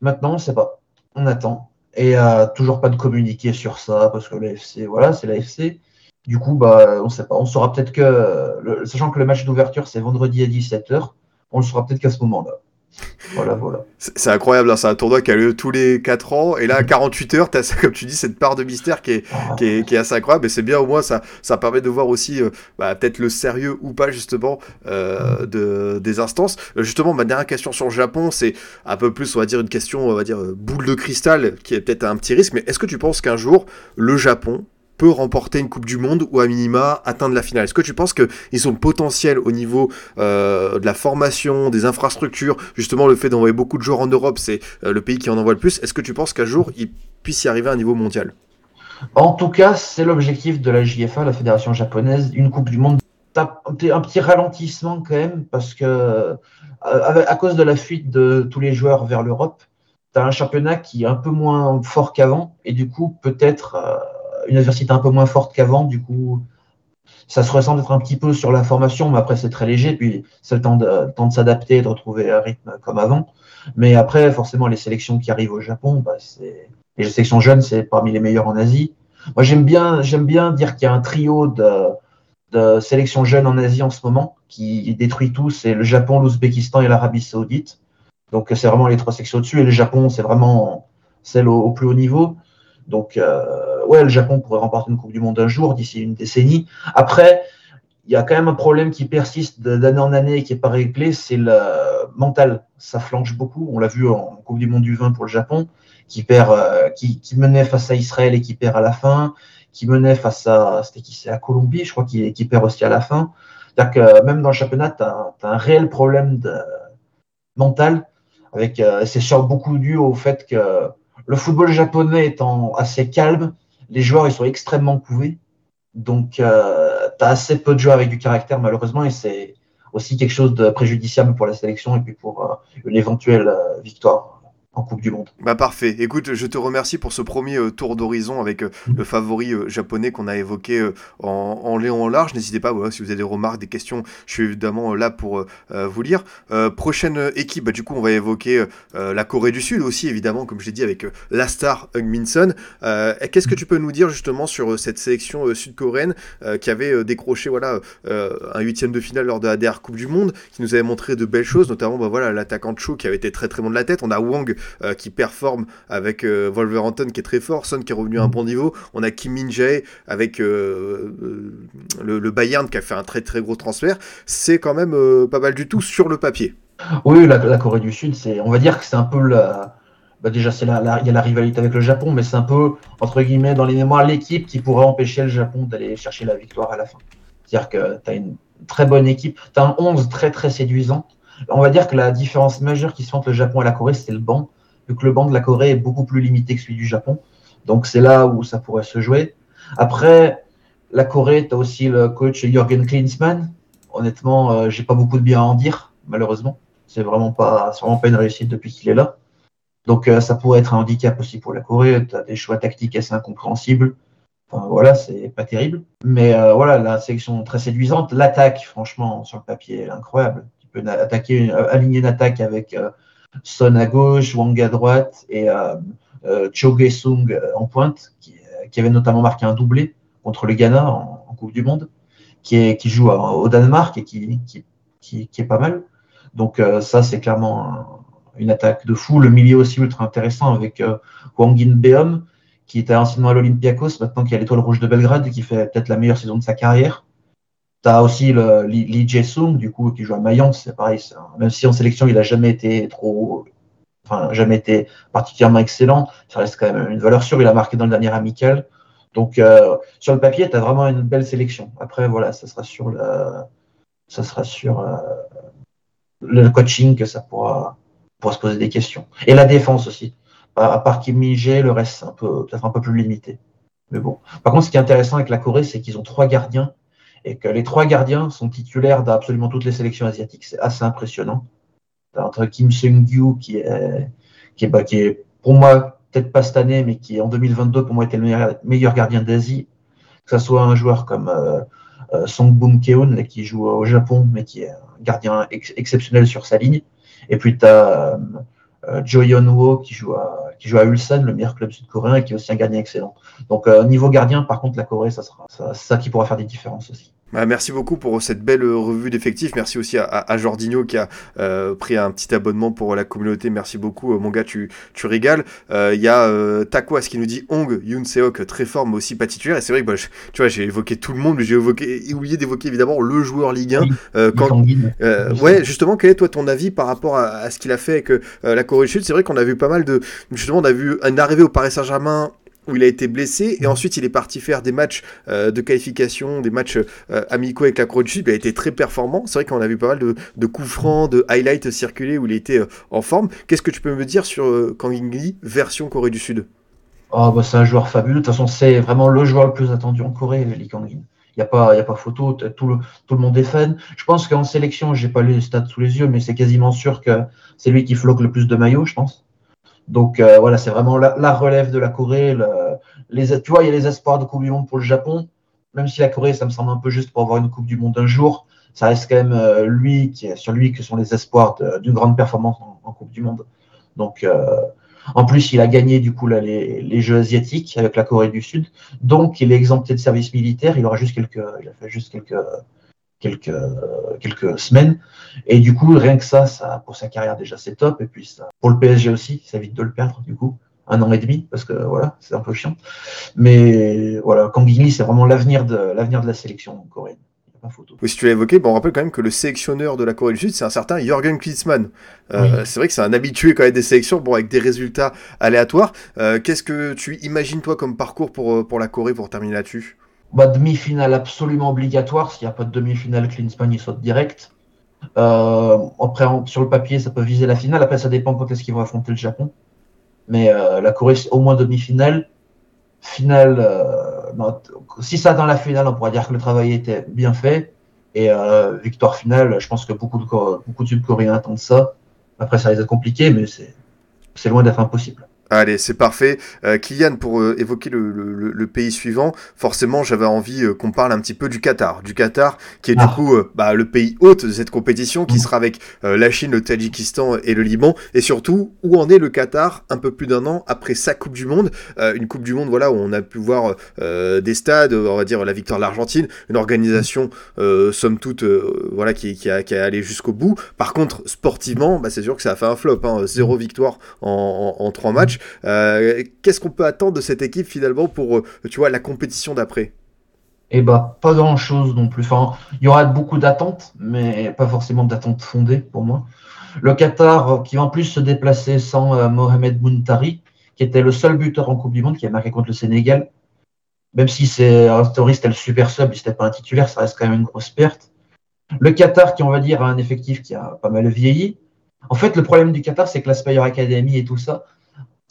Maintenant, on ne sait pas. On attend. Et euh, toujours pas de communiqué sur ça, parce que l'AFC, voilà, c'est l'AFC. Du coup, bah, on ne sait pas. On saura peut-être que, sachant que le match d'ouverture, c'est vendredi à 17h, on le saura peut-être qu'à ce moment-là. Voilà, voilà. C'est incroyable, hein, c'est un tournoi qui a lieu tous les 4 ans, et là, à 48 heures, tu as, comme tu dis, cette part de mystère qui est, ah. qui est, assez incroyable, et c'est bien au moins, ça, ça permet de voir aussi euh, bah, peut-être le sérieux ou pas, justement, euh, de, des instances. Justement, ma dernière question sur le Japon, c'est un peu plus, on va dire, une question, on va dire, boule de cristal, qui est peut-être un petit risque, mais est-ce que tu penses qu'un jour, le Japon peut remporter une Coupe du Monde ou à minima atteindre la finale. Est-ce que tu penses qu'ils ont potentiel au niveau euh, de la formation, des infrastructures, justement le fait d'envoyer beaucoup de joueurs en Europe, c'est euh, le pays qui en envoie le plus. Est-ce que tu penses qu'un jour ils puissent y arriver à un niveau mondial? En tout cas, c'est l'objectif de la JFA, la fédération japonaise, une Coupe du Monde. Un petit ralentissement quand même parce que euh, à cause de la fuite de tous les joueurs vers l'Europe, tu as un championnat qui est un peu moins fort qu'avant et du coup peut-être une adversité un peu moins forte qu'avant. Du coup, ça se ressent d'être un petit peu sur la formation, mais après, c'est très léger. Puis, c'est le temps de, temps de s'adapter, de retrouver un rythme comme avant. Mais après, forcément, les sélections qui arrivent au Japon, bah, c'est, les sélections jeunes, c'est parmi les meilleures en Asie. Moi, j'aime bien, j'aime bien dire qu'il y a un trio de, de sélections jeunes en Asie en ce moment qui détruit tout. C'est le Japon, l'Ouzbékistan et l'Arabie Saoudite. Donc, c'est vraiment les trois sections au-dessus. Et le Japon, c'est vraiment celle au, plus haut niveau. Donc, euh, ouais, le Japon pourrait remporter une Coupe du Monde un jour, d'ici une décennie. Après, il y a quand même un problème qui persiste d'année en année et qui n'est pas réglé, c'est le mental. Ça flanche beaucoup. On l'a vu en Coupe du Monde du 20 pour le Japon, qui perd, euh, qui, menait face à Israël et qui perd à la fin, qui menait face à, c'était qui, c'est à Colombie, je crois, qui, perd aussi à la fin. C'est-à-dire que même dans le championnat, tu as, un réel problème de mental. Avec, euh, c'est sûr beaucoup dû au fait que le football japonais étant assez calme, les joueurs ils sont extrêmement couvés. Donc, euh, tu as assez peu de joueurs avec du caractère, malheureusement, et c'est aussi quelque chose de préjudiciable pour la sélection et puis pour euh, une éventuelle euh, victoire en Coupe du Monde. Bah parfait. Écoute, je te remercie pour ce premier euh, tour d'horizon avec euh, mm. le favori euh, japonais qu'on a évoqué en, en léon en large. N'hésitez pas, voilà, si vous avez des remarques, des questions, je suis évidemment là pour vous lire. prochaine équipe, bah, du coup, on va évoquer la Corée du Sud aussi, évidemment, comme je l'ai dit, avec la star Hung Minson. Qu'est-ce que tu peux nous dire justement sur cette sélection sud-coréenne qui avait décroché voilà, un huitième de finale lors de la dernière Coupe du Monde, qui nous avait montré de belles choses, notamment bah, voilà, l'attaquant Cho qui avait été très très bon de la tête. On a Wang euh, qui performe avec euh, Wolverhampton qui est très fort, Son qui est revenu à un bon niveau. On a Kim Min Jae avec euh, le, Bayern qui a fait un très très gros transfert. C'est quand même pas mal du tout sur le papier. Oui, la, Corée du Sud, c'est, on va dire que c'est un peu la, bah déjà la, il y a la rivalité avec le Japon, mais c'est un peu entre guillemets dans les mémoires l'équipe qui pourrait empêcher le Japon d'aller chercher la victoire à la fin. C'est-à-dire que tu as une très bonne équipe, tu as un 11 très très séduisant. On va dire que la différence majeure qui se fait entre le Japon et la Corée, c'est le banc vu que le banc de la Corée est beaucoup plus limité que celui du Japon. Donc c'est là où ça pourrait se jouer. Après, la Corée, tu as aussi le coach Jürgen Klinsmann. Honnêtement, euh, j'ai pas beaucoup de bien à en dire, malheureusement. C'est vraiment pas, vraiment pas une réussite depuis qu'il est là. Donc euh, ça pourrait être un handicap aussi pour la Corée. Tu as des choix tactiques assez incompréhensibles. Enfin, voilà, c'est pas terrible. Mais euh, voilà, la sélection très séduisante. L'attaque, franchement, sur le papier, est incroyable. Tu peux attaquer, aligner une attaque avec son à gauche, Wang à droite et euh, euh, Cho Ge-sung euh, en pointe, qui, avait notamment marqué un doublé contre le Ghana en, Coupe du Monde, qui, joue au Danemark et qui, est pas mal. Donc ça, c'est clairement une attaque de fou. Le milieu aussi ultra intéressant avec Wang In Beom, qui était anciennement à l'Olympiakos, maintenant qui est à l'Étoile Rouge de Belgrade, et qui fait peut-être la meilleure saison de sa carrière. Tu as aussi le, Lee, Jae-sung, du coup, qui joue à Mayence, c'est pareil. Même si en sélection, il n'a jamais été trop. Enfin, jamais été particulièrement excellent, ça reste quand même une valeur sûre. Il a marqué dans le dernier amical. Donc, euh, sur le papier, tu as vraiment une belle sélection. Après, voilà, ça sera sur le, euh, coaching que ça pourra, se poser des questions. Et la défense aussi. À part Kim Min-jae, le reste, peut-être un peu plus limité. Mais bon. Par contre, ce qui est intéressant avec la Corée, c'est qu'ils ont trois gardiens et que les trois gardiens sont titulaires d'absolument toutes les sélections asiatiques. C'est assez impressionnant. Entre Kim Seung-gyu, qui est, qui est, bah, qui est pour moi, peut-être pas cette année, mais qui en 2022 pour moi était le meilleur, gardien d'Asie, que ce soit un joueur comme euh, euh Song Boom Keun, qui joue au Japon, mais qui est un gardien exceptionnel sur sa ligne. Et puis tu as euh, Jo Yeon-wo qui joue à qui joue à Ulsan, le meilleur club sud-coréen, et qui est aussi un gardien excellent. Donc euh, niveau gardien, par contre, la Corée, ça sera ça qui pourra faire des différences aussi. Bah, merci beaucoup pour cette belle revue d'effectifs. Merci aussi à, à, Jordinho qui a euh, pris un petit abonnement pour la communauté. Merci beaucoup, euh, mon gars, tu, tu régales. Il euh, y a euh, Takwa qui nous dit Hong Yoon Seok très fort, mais aussi pas titulaire. Et c'est vrai que bah, tu vois, j'ai évoqué tout le monde, mais j'ai oublié d'évoquer évidemment le joueur Ligue 1. quand, ouais, justement, quel est toi ton avis par rapport à, à ce qu'il a fait avec la Corée du Sud? C'est vrai qu'on a vu pas mal de. Justement, on a vu une arrivée au Paris Saint-Germain où il a été blessé et ensuite il est parti faire des matchs euh, de qualification, des matchs euh, amicaux avec la Corée du Sud. Il a été très performant. C'est vrai qu'on a vu pas mal de, coups francs, de highlights circuler où il était euh, en forme. Qu'est-ce que tu peux me dire sur Kang In version Corée du Sud? Oh, bah, C'est un joueur fabuleux. De toute façon, c'est vraiment le joueur le plus attendu en Corée, Lee Kang In. Il n'y a, pas, y a pas photo, tout le, tout le monde est fan. Je pense qu'en sélection, j'ai pas les stats sous les yeux, mais c'est quasiment sûr que c'est lui qui floque le plus de maillots, je pense. Donc euh, voilà, c'est vraiment la, relève de la Corée. les, tu vois, il y a les espoirs de Coupe du Monde pour le Japon. Même si la Corée, ça me semble un peu juste pour avoir une Coupe du Monde un jour, ça reste quand même euh, lui qui sur lui que sont les espoirs d'une grande performance en, Coupe du Monde. Donc euh, en plus, il a gagné du coup les, les, Jeux asiatiques avec la Corée du Sud. Donc il est exempté de service militaire. Il aura juste quelques, il a fait juste quelques quelques, quelques semaines. Et du coup, rien que ça, ça pour sa carrière déjà, c'est top. Et puis ça, pour le PSG aussi, ça évite de le perdre du coup. Un an et demi, parce que voilà, c'est un peu chiant. Mais voilà, Kang c'est vraiment l'avenir de, l'avenir de la sélection coréenne. Photo. Oui, si tu l'as évoqué, bon, on rappelle quand même que le sélectionneur de la Corée du Sud, c'est un certain Jürgen Klinsmann. Euh, c'est vrai que c'est un habitué quand même des sélections, bon, avec des résultats aléatoires. Euh, qu'est-ce que tu imagines toi comme parcours pour, pour la Corée pour terminer là-dessus? Bah, demi-finale absolument obligatoire. S'il n'y a pas de demi-finale, Klinsmann il saute direct. Euh, après, sur le papier, ça peut viser la finale. Après, ça dépend quand est-ce qu'ils vont affronter le Japon. Mais euh, la Corée, au moins demi-finale. Finale, euh, si ça dans la finale, on pourrait dire que le travail était bien fait. Et victoire finale, je pense que beaucoup de, beaucoup de Sud-Coréens attendent ça. Après, ça risque d'être compliqué, mais c'est loin d'être impossible. Allez, c'est parfait. Euh, Kylian, pour euh, évoquer le, pays suivant, forcément, j'avais envie euh, qu'on parle un petit peu du Qatar. Du Qatar, qui est du ah. coup bah, le pays hôte de cette compétition, qui mm. sera avec la Chine, le Tadjikistan et le Liban. Et surtout, où en est le Qatar un peu plus d'un an après sa Coupe du Monde? Une Coupe du Monde voilà, où on a pu voir des stades, on va dire la victoire de l'Argentine, une organisation, somme toute, voilà, qui, qui, a, qui a allé jusqu'au bout. Par contre, sportivement, bah, c'est sûr que ça a fait un flop. Hein. Zéro victoire en, en trois matchs. Euh, qu'est-ce qu'on peut attendre de cette équipe finalement pour euh, tu la compétition d'après? Eh bah, pas grand chose non plus. Enfin, il y aura beaucoup d'attentes, mais pas forcément d'attentes fondées pour moi. Le Qatar, qui va en plus se déplacer sans euh, Mohamed Muntari, qui était le seul buteur en Coupe du Monde qui a marqué contre le Sénégal. Même si c'est un c'était le super sub, il n'était pas un titulaire, ça reste quand même une grosse perte. Le Qatar, qui on va dire a un effectif qui a pas mal vieilli. En fait, le problème du Qatar, c'est que la Spire Academy et tout ça,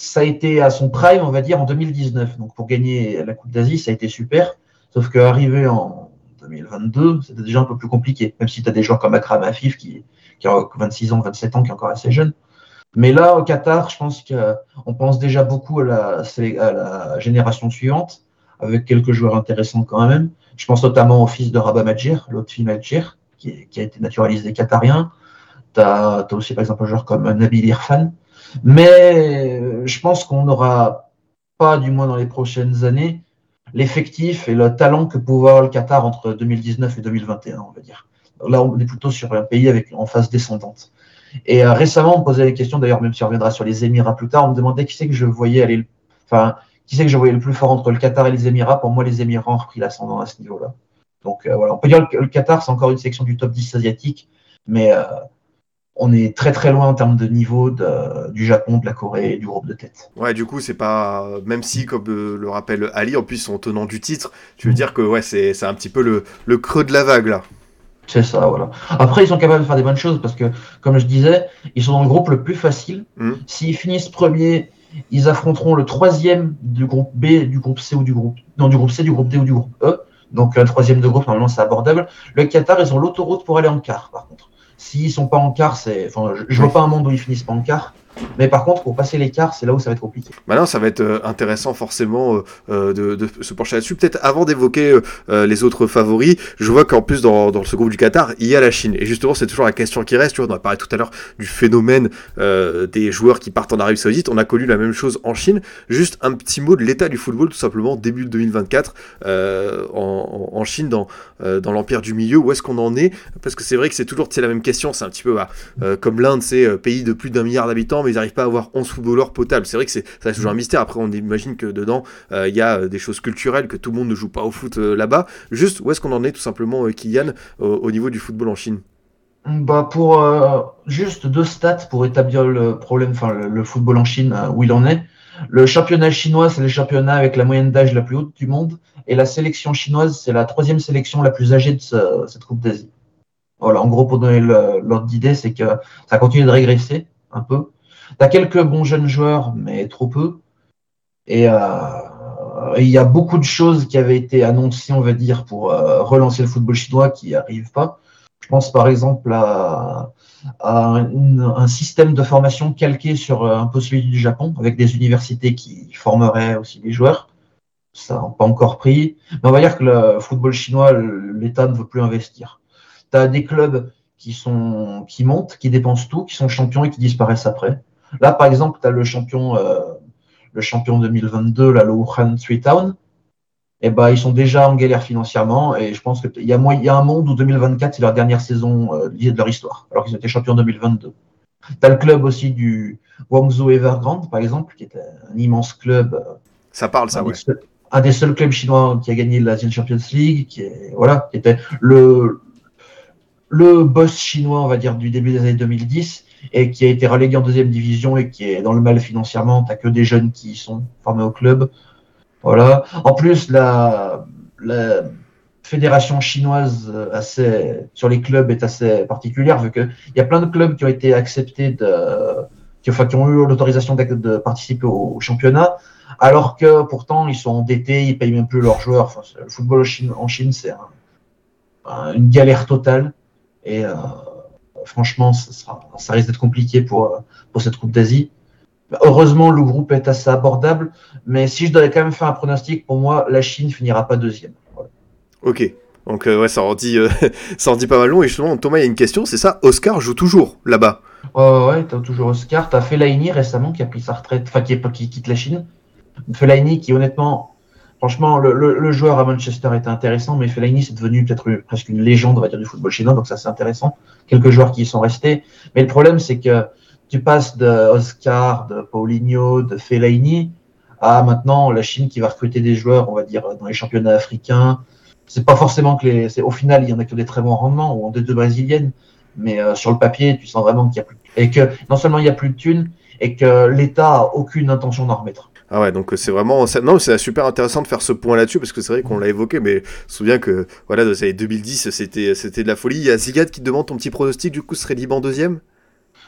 ça a été à son prime, on va dire, en 2019. Donc pour gagner la Coupe d'Asie, ça a été super. Sauf qu'arriver en 2022, c'était déjà un peu plus compliqué. Même si tu as des joueurs comme Akram Afif qui, a 26 ans, 27 ans, qui est encore assez jeune. Mais là, au Qatar, je pense qu'on pense déjà beaucoup à la, génération suivante, avec quelques joueurs intéressants quand même. Je pense notamment au fils de Rabat Madjir, l'autre qui, qui, a été naturalisé qatarien. Tu as, as, aussi par exemple un joueur comme Nabil Irfan, mais euh, je pense qu'on n'aura pas, du moins dans les prochaines années, l'effectif et le talent que pouvait avoir le Qatar entre 2019 et 2021, on va dire. Là, on est plutôt sur un pays avec en phase descendante. Et euh, récemment, on me posait la question, d'ailleurs, même si on reviendra sur les Émirats plus tard, on me demandait qui c'est que je voyais aller, enfin, qui c'est que je voyais le plus fort entre le Qatar et les Émirats. Pour moi, les Émirats ont repris l'ascendant à ce niveau-là. Donc euh, voilà, on peut dire que le Qatar, c'est encore une section du top 10 asiatique, mais on est très très loin en termes de niveau du Japon, de la Corée et du groupe de tête. Ouais, du coup, c'est pas. Même si, comme euh, le rappelle Ali, en plus, son tenant du titre, tu veux dire que ouais, c'est un petit peu le, creux de la vague là. C'est ça, voilà. Après, ils sont capables de faire des bonnes choses parce que, comme je disais, ils sont dans le groupe le plus facile. Mm. S'ils finissent premier, ils affronteront le troisième du groupe B, du groupe C ou du groupe. Non, du groupe C, du groupe D ou du groupe E. Donc, un troisième de groupe, normalement, c'est abordable. Le Qatar, ils ont l'autoroute pour aller en quart, par contre. S'ils sont pas en quart, c'est, enfin, je, je vois pas un monde où ils finissent pas en quart. Mais par contre, pour passer l'écart, c'est là où ça va être compliqué. Maintenant, ça va être euh, intéressant forcément euh, euh, de, se pencher là-dessus. Peut-être avant d'évoquer les autres favoris, je vois qu'en plus dans, ce groupe du Qatar, il y a la Chine. Et justement, c'est toujours la question qui reste. Tu vois, on a parlé tout à l'heure du phénomène des joueurs qui partent en Arabie Saoudite. On a connu la même chose en Chine. Juste un petit mot de l'état du football, tout simplement, début de 2024 en, Chine, dans, dans l'empire du milieu. Où est-ce qu'on en est? Parce que c'est vrai que c'est toujours la même question. C'est un petit peu bah, comme l'Inde, c'est pays de plus d'un milliard d'habitants mais ils n'arrivent pas à avoir 11 footballeurs potables. C'est vrai que ça reste toujours un mystère. Après, on imagine que dedans, euh, il y a euh, des choses culturelles, que tout le monde ne joue pas au foot euh, là-bas. Juste, où est-ce qu'on en est tout simplement, Kylian, au niveau du football en Chine? Bah pour juste deux stats pour établir le problème, enfin le, football en Chine où il en est. Le championnat chinois, c'est le championnat avec la moyenne d'âge la plus haute du monde, et la sélection chinoise, c'est la troisième sélection la plus âgée de cette Coupe d'Asie. Voilà, en gros, pour donner l'ordre d'idée, c'est que ça continue de régresser un peu. Tu as quelques bons jeunes joueurs, mais trop peu. Euh, et il y a beaucoup de choses qui avaient été annoncées, on va dire, pour euh, relancer le football chinois qui n'arrivent pas. Je pense par exemple à, un, système de formation calqué sur euh, un peu celui du Japon, avec des universités qui formeraient aussi les joueurs. Ça n'a pas encore pris. Mais on va dire que le football chinois, l'État ne veut plus investir. Tu as des clubs qui, sont, qui montent, qui dépensent tout, qui sont champions et qui disparaissent après. Là, par exemple, tu as le champion, euh, le champion 2022, là, le Wuhan Three Town. Eh ben, ils sont déjà en galère financièrement et je pense qu'il y, a, y a un monde où 2024, c'est leur dernière saison euh, de leur histoire, alors qu'ils étaient champions 2022. Tu as le club aussi du Guangzhou Evergrande, par exemple, qui est un immense club. Euh, ça parle, ça, oui. un des seuls clubs chinois qui a gagné l'Asian Champions League, qui, est, voilà, qui était le, le boss chinois, on va dire, du début des années 2010 et qui a été relégué en deuxième division et qui est dans le mal financièrement. Tu n'as que des jeunes qui sont formés au club. Voilà. En plus, la, fédération chinoise euh, sur les clubs est assez particulière, vu qu'il y a plein de clubs qui ont été acceptés, de, qui, ont eu l'autorisation de, participer au, championnat, alors que pourtant ils sont endettés, ils payent même plus leurs joueurs. Le football en Chine, Chine c'est une galère totale. Et euh, franchement, ça, risque d'être compliqué pour, pour cette Coupe d'Asie. Heureusement, le groupe est assez abordable, mais si je devais quand même faire un pronostic, pour moi, la Chine finira pas deuxième. Voilà. Ok. Donc ouais, ça en, dit, [LAUGHS] ça en dit pas mal long. Et justement, Thomas, il y a une question, c'est ça, Oscar joue toujours là-bas Ouais, ouais, t'as toujours Oscar. T'as Fellaini récemment qui a pris sa retraite, enfin qui, qui quitte la Chine. Fellaini qui honnêtement, franchement, le, joueur à Manchester était intéressant, mais Fellaini c'est devenu peut-être presque une légende, on va dire, du football chinois, donc ça c'est intéressant. Quelques joueurs qui y sont restés. Mais le problème c'est que tu passes de Oscar, de Paulinho, de Fellaini à maintenant la Chine qui va recruter des joueurs, on va dire, dans les championnats africains. C'est pas forcément que les. Au final, il y en a que des très bons rendements, ou en deux brésiliennes, mais euh, sur le papier, tu sens vraiment qu'il y a plus. Et que non seulement il y a plus de thunes, et que l'État a aucune intention d'en remettre. Ah ouais, donc c'est vraiment. Non, c'est super intéressant de faire ce point là-dessus parce que c'est vrai qu'on l'a évoqué, mais je me souviens que voilà, dans les années 2010, c'était de la folie. Il y a Zigad qui te demande ton petit pronostic, du coup, serait Liban deuxième?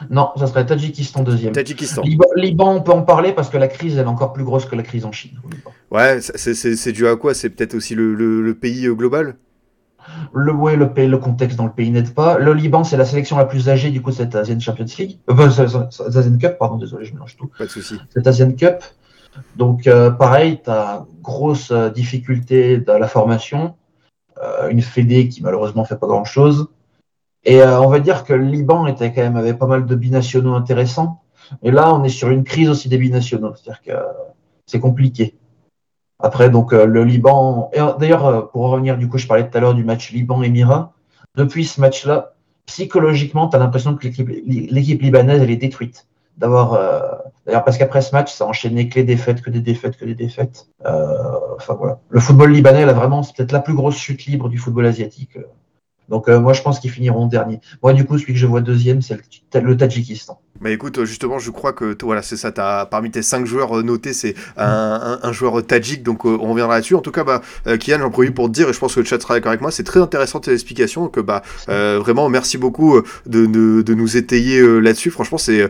Non, ça serait Tadjikistan deuxième. Tadjikistan. Liban, Liban, on peut en parler parce que la crise, elle est encore plus grosse que la crise en Chine. Ouais, c'est dû à quoi? C'est peut-être aussi le, le, le, pays global? Le, ouais, le, pays, le contexte dans le pays n'aide pas. Le Liban, c'est la sélection la plus âgée du coup de cette Asian Champions League. Euh, Asian Cup, pardon, désolé, je mélange tout. Pas de souci. Cette Asian Cup. Donc, euh, pareil, tu as grosse euh, difficulté dans la formation. Euh, une Fédé qui malheureusement fait pas grand chose. Et on va dire que le Liban était quand même pas mal de binationaux intéressants. Et là, on est sur une crise aussi des binationaux. C'est-à-dire que c'est compliqué. Après, donc, le Liban. Et d'ailleurs, pour revenir, du coup, je parlais tout à l'heure du match Liban-Émirat. Depuis ce match-là, psychologiquement, tu as l'impression que l'équipe libanaise, elle est détruite. D'avoir. Euh... D'ailleurs, parce qu'après ce match, ça a enchaîné que les défaites, que des défaites, que des défaites. Euh... Enfin, voilà. Le football libanais, là, vraiment, c'est peut-être la plus grosse chute libre du football asiatique. Donc, euh, moi, je pense qu'ils finiront dernier. Moi, du coup, celui que je vois deuxième, c'est le, le Tadjikistan. Bah écoute, justement, je crois que voilà, c'est ça. As, parmi tes cinq joueurs notés, c'est un, un, un, joueur tadjik, donc euh, on reviendra là-dessus. En tout cas, bah, euh, Kian, j'en profite pour te dire, et je pense que le chat sera d'accord avec moi, c'est très intéressant tes explications. Que bah, euh, vraiment, merci beaucoup de, de, de nous étayer là-dessus. Franchement, c'est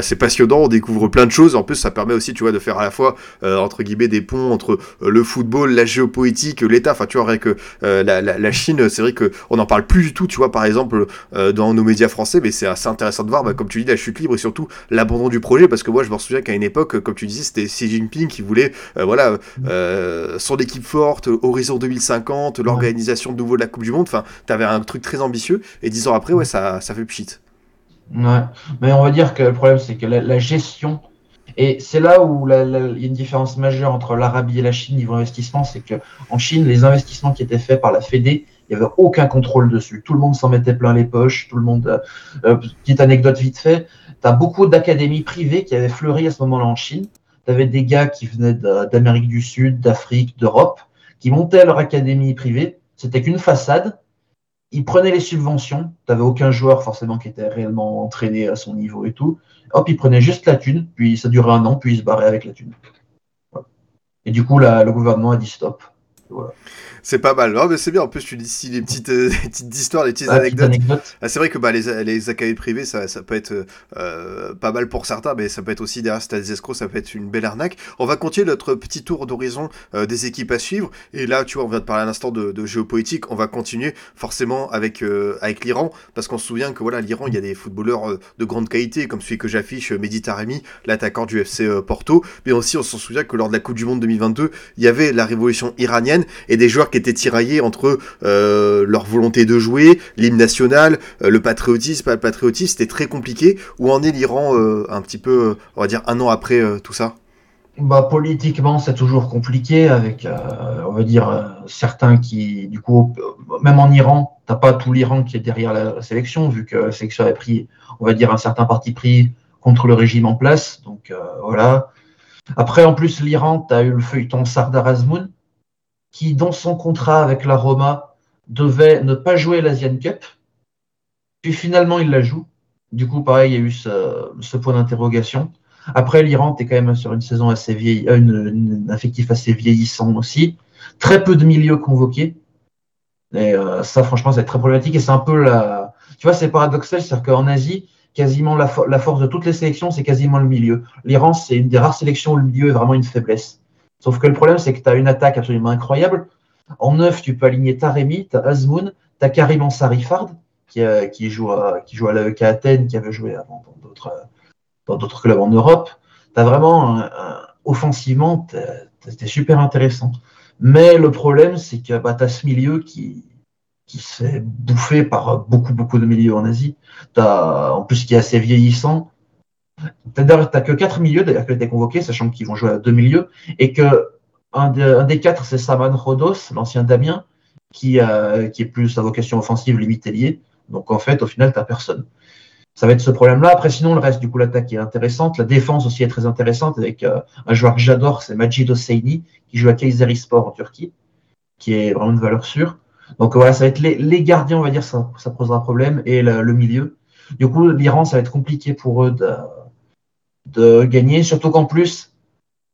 c'est passionnant. On découvre plein de choses. En plus, ça permet aussi, tu vois, de faire à la fois entre guillemets des ponts entre le football, la géopolitique, l'État. Enfin, tu vois, avec la, la, la, Chine, c'est vrai que on n'en parle plus du tout. Tu vois, par exemple, dans nos médias français, mais c'est assez intéressant de voir, bah, comme tu dis, la chute libre et surtout l'abandon du projet parce que moi je me souviens qu'à une époque comme tu disais c'était Xi Jinping qui voulait euh, voilà euh, son équipe forte horizon 2050 l'organisation de nouveau de la Coupe du Monde enfin t'avais un truc très ambitieux et dix ans après ouais ça, ça fait pchit. Ouais. Mais on va dire que le problème c'est que la, la gestion et c'est là où il y a une différence majeure entre l'Arabie et la Chine niveau investissement, c'est que en Chine, les investissements qui étaient faits par la Fédé, il n'y avait aucun contrôle dessus. Tout le monde s'en mettait plein les poches. Tout le monde. Euh, petite anecdote vite fait. Tu as beaucoup d'académies privées qui avaient fleuri à ce moment-là en Chine. Tu avais des gars qui venaient d'Amérique du Sud, d'Afrique, d'Europe, qui montaient leur académie privée. C'était qu'une façade. Ils prenaient les subventions. Tu n'avais aucun joueur forcément qui était réellement entraîné à son niveau et tout. Hop, ils prenaient juste la thune, puis ça durait un an, puis ils se barraient avec la thune. Et du coup, le gouvernement a dit stop. Voilà. C'est pas mal. Non, mais c'est bien. En plus, tu dis ici les petites, euh, [LAUGHS] les petites histoires, les petites ah, anecdotes. anecdote. Ah, c'est vrai que bah, les, les académies privées, ça, ça peut être euh, pas mal pour certains, mais ça peut être aussi derrière c'est des escrocs, ça peut être une belle arnaque. On va continuer notre petit tour d'horizon euh, des équipes à suivre. Et là, tu vois, on vient de parler à l'instant de, de, géopolitique. On va continuer forcément avec, euh, avec l'Iran, parce qu'on se souvient que voilà, l'Iran, il y a des footballeurs de grande qualité, comme celui que j'affiche, Mehdi Taremi, l'attaquant du FC Porto. Mais aussi, on s'en souvient que lors de la Coupe du Monde 2022, il y avait la révolution iranienne et des joueurs qui étaient tiraillés entre euh, leur volonté de jouer, l'hymne national, euh, le patriotisme, pas le patriotisme, c'était très compliqué. Où en est l'Iran euh, un petit peu, on va dire, un an après tout ça? Bah, politiquement, c'est toujours compliqué avec, on va dire, certains qui, du coup, même en Iran, t'as pas tout l'Iran qui est derrière la sélection, vu que la sélection a pris, on va dire, un certain parti pris contre le régime en place. Donc voilà. Après, en plus, l'Iran, tu as eu le feuilleton Sardar Azmoun, qui, dans son contrat avec la Roma, devait ne pas jouer l'Asian Cup. Puis finalement, il la joue. Du coup, pareil, il y a eu ce, point d'interrogation. Après, l'Iran est quand même sur une saison assez vieille, euh, une, un effectif assez vieillissant aussi. Très peu de milieux convoqués. Et euh, ça, franchement, c'est très problématique. Et c'est un peu la. Tu vois, c'est paradoxal, c'est-à-dire qu'en Asie, quasiment la, la, force de toutes les sélections, c'est quasiment le milieu. L'Iran, c'est une des rares sélections où le milieu est vraiment une faiblesse. Sauf que le problème, c'est que tu as une attaque absolument incroyable. En neuf, tu peux aligner Taremi, tu as Azmoun, tu as Karim Ansarifard, qui, euh, qui, joue à, qui joue à l'AEK Athènes, qui avait joué avant dans d'autres, d'autres clubs en Europe. as vraiment, offensivement, c'était super intéressant. Mais le problème, c'est que bah, tu as ce milieu qui, qui se fait bouffer par beaucoup, beaucoup de milieux en Asie. As, en plus, qui est assez vieillissant. Tu n'as que quatre milieux d'ailleurs qui ont été convoqués, sachant qu'ils vont jouer à deux milieux, et que un, des quatre, c'est Saman Rodos, l'ancien Damien, qui, euh, qui est plus à vocation offensive, limite ailier. Donc en fait, au final, tu n'as personne. Ça va être ce problème-là. Après, sinon, le reste, du coup, l'attaque est intéressante. La défense aussi est très intéressante avec euh, un joueur que j'adore, c'est Majid Hosseini, qui joue à Kayserispor en Turquie, qui est vraiment une valeur sûre. Donc voilà, ça va être les, gardiens, on va dire, ça, ça posera problème, et le, le milieu. Du coup, l'Iran, ça va être compliqué pour eux de, de gagner, surtout qu'en plus,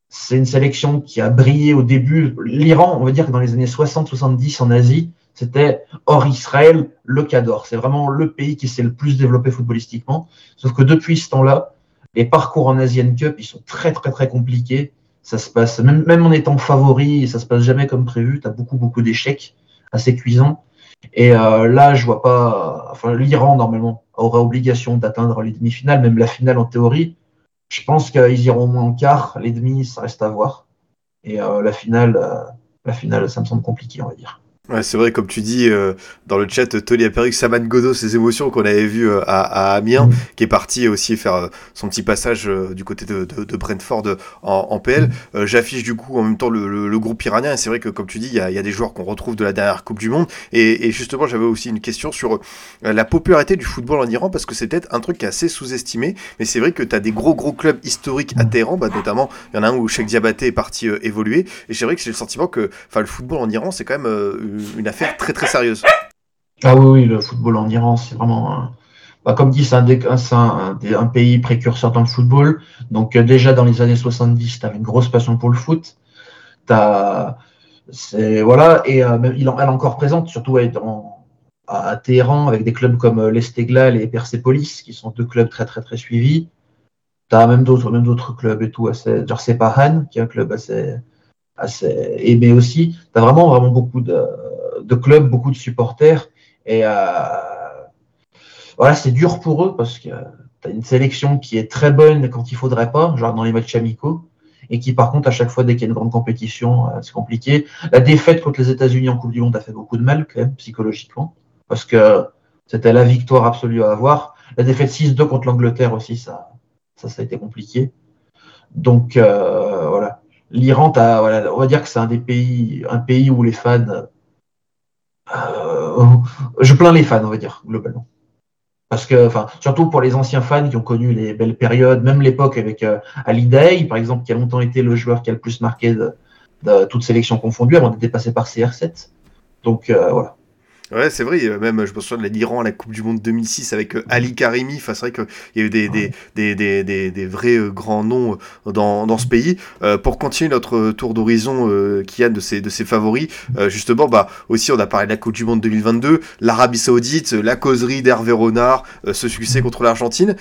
c'est une sélection qui a brillé au début. L'Iran, on va dire que dans les années 60-70 en Asie, c'était hors Israël le Cador. C'est vraiment le pays qui s'est le plus développé footballistiquement. Sauf que depuis ce temps-là, les parcours en Asian Cup, ils sont très très très compliqués. Ça se passe, même, même en étant favori, ça se passe jamais comme prévu. Tu as beaucoup beaucoup d'échecs assez cuisants. Et euh, là, je vois pas. Enfin, l'Iran, normalement, aurait obligation d'atteindre les demi-finales, même la finale en théorie. Je pense qu'ils iront au moins en quart. Les demi, ça reste à voir. Et euh, la finale, euh, la finale, ça me semble compliqué, on va dire. Ouais, c'est vrai, comme tu dis euh, dans le chat, Tony a perdu Saman Godo, ses émotions qu'on avait vues euh, à, à, Amiens, mm. qui est parti aussi faire euh, son petit passage du côté de, de, de Brentford en, en PL. Mm. J'affiche du coup en même temps le, le, groupe iranien, et c'est vrai que comme tu dis, il y a, y a, des joueurs qu'on retrouve de la dernière Coupe du Monde. Et, et justement, j'avais aussi une question sur la popularité du football en Iran, parce que c'est peut-être un truc qui est assez sous-estimé, mais c'est vrai que tu as des gros gros clubs historiques à Téhéran, bah, notamment, il y en a un où Sheikh Diabaté est parti évoluer, et c'est vrai que j'ai le sentiment que le football en Iran, c'est quand même une affaire très très sérieuse. Ah oui, oui, le football en Iran, c'est vraiment. Bah, comme dit, c'est un, un, pays précurseur dans le football. Donc, euh, déjà dans les années 70, tu une grosse passion pour le foot. As, voilà, et euh, il elle est encore présente, surtout à, Téhéran, avec des clubs comme euh, l'Esteglal et Persepolis, qui sont deux clubs très très très suivis. Tu as même d'autres même d'autres clubs et tout, assez, genre Sepahan, qui est un club assez, assez aimé aussi. Tu as vraiment, vraiment beaucoup de, de clubs, beaucoup de supporters. Et euh, voilà, c'est dur pour eux parce que tu as une sélection qui est très bonne quand il faudrait pas, genre dans les matchs amicaux, et qui par contre, à chaque fois, dès qu'il y a une grande compétition, euh, c'est compliqué. La défaite contre les États-Unis en Coupe du Monde a fait beaucoup de mal, quand même, psychologiquement, parce que c'était la victoire absolue à avoir. La défaite 6-2 contre l'Angleterre aussi, ça, ça, ça a été compliqué. Donc, euh, voilà. L'Iran, voilà, on va dire que c'est un des pays, un pays où les fans euh, je plains les fans, on va dire, globalement. Parce que, enfin, surtout pour les anciens fans qui ont connu les belles périodes, même l'époque avec euh, Ali Day, par exemple, qui a longtemps été le joueur qui a le plus marqué de, de toute sélection confondue avant d'être dépassé par CR7. Donc euh, voilà. Ouais, c'est vrai, même je me souviens de l'Iran à la Coupe du Monde 2006 avec euh, Ali Karimi, enfin, c'est vrai qu'il y a eu des, des, des, des, des, vrais euh, grands noms euh, dans, dans ce pays. pour continuer notre tour d'horizon, qui a de ses, de ses favoris, justement, bah, aussi on a parlé de la Coupe du Monde 2022, l'Arabie Saoudite, la causerie d'Hervé Renard, ce succès contre l'Argentine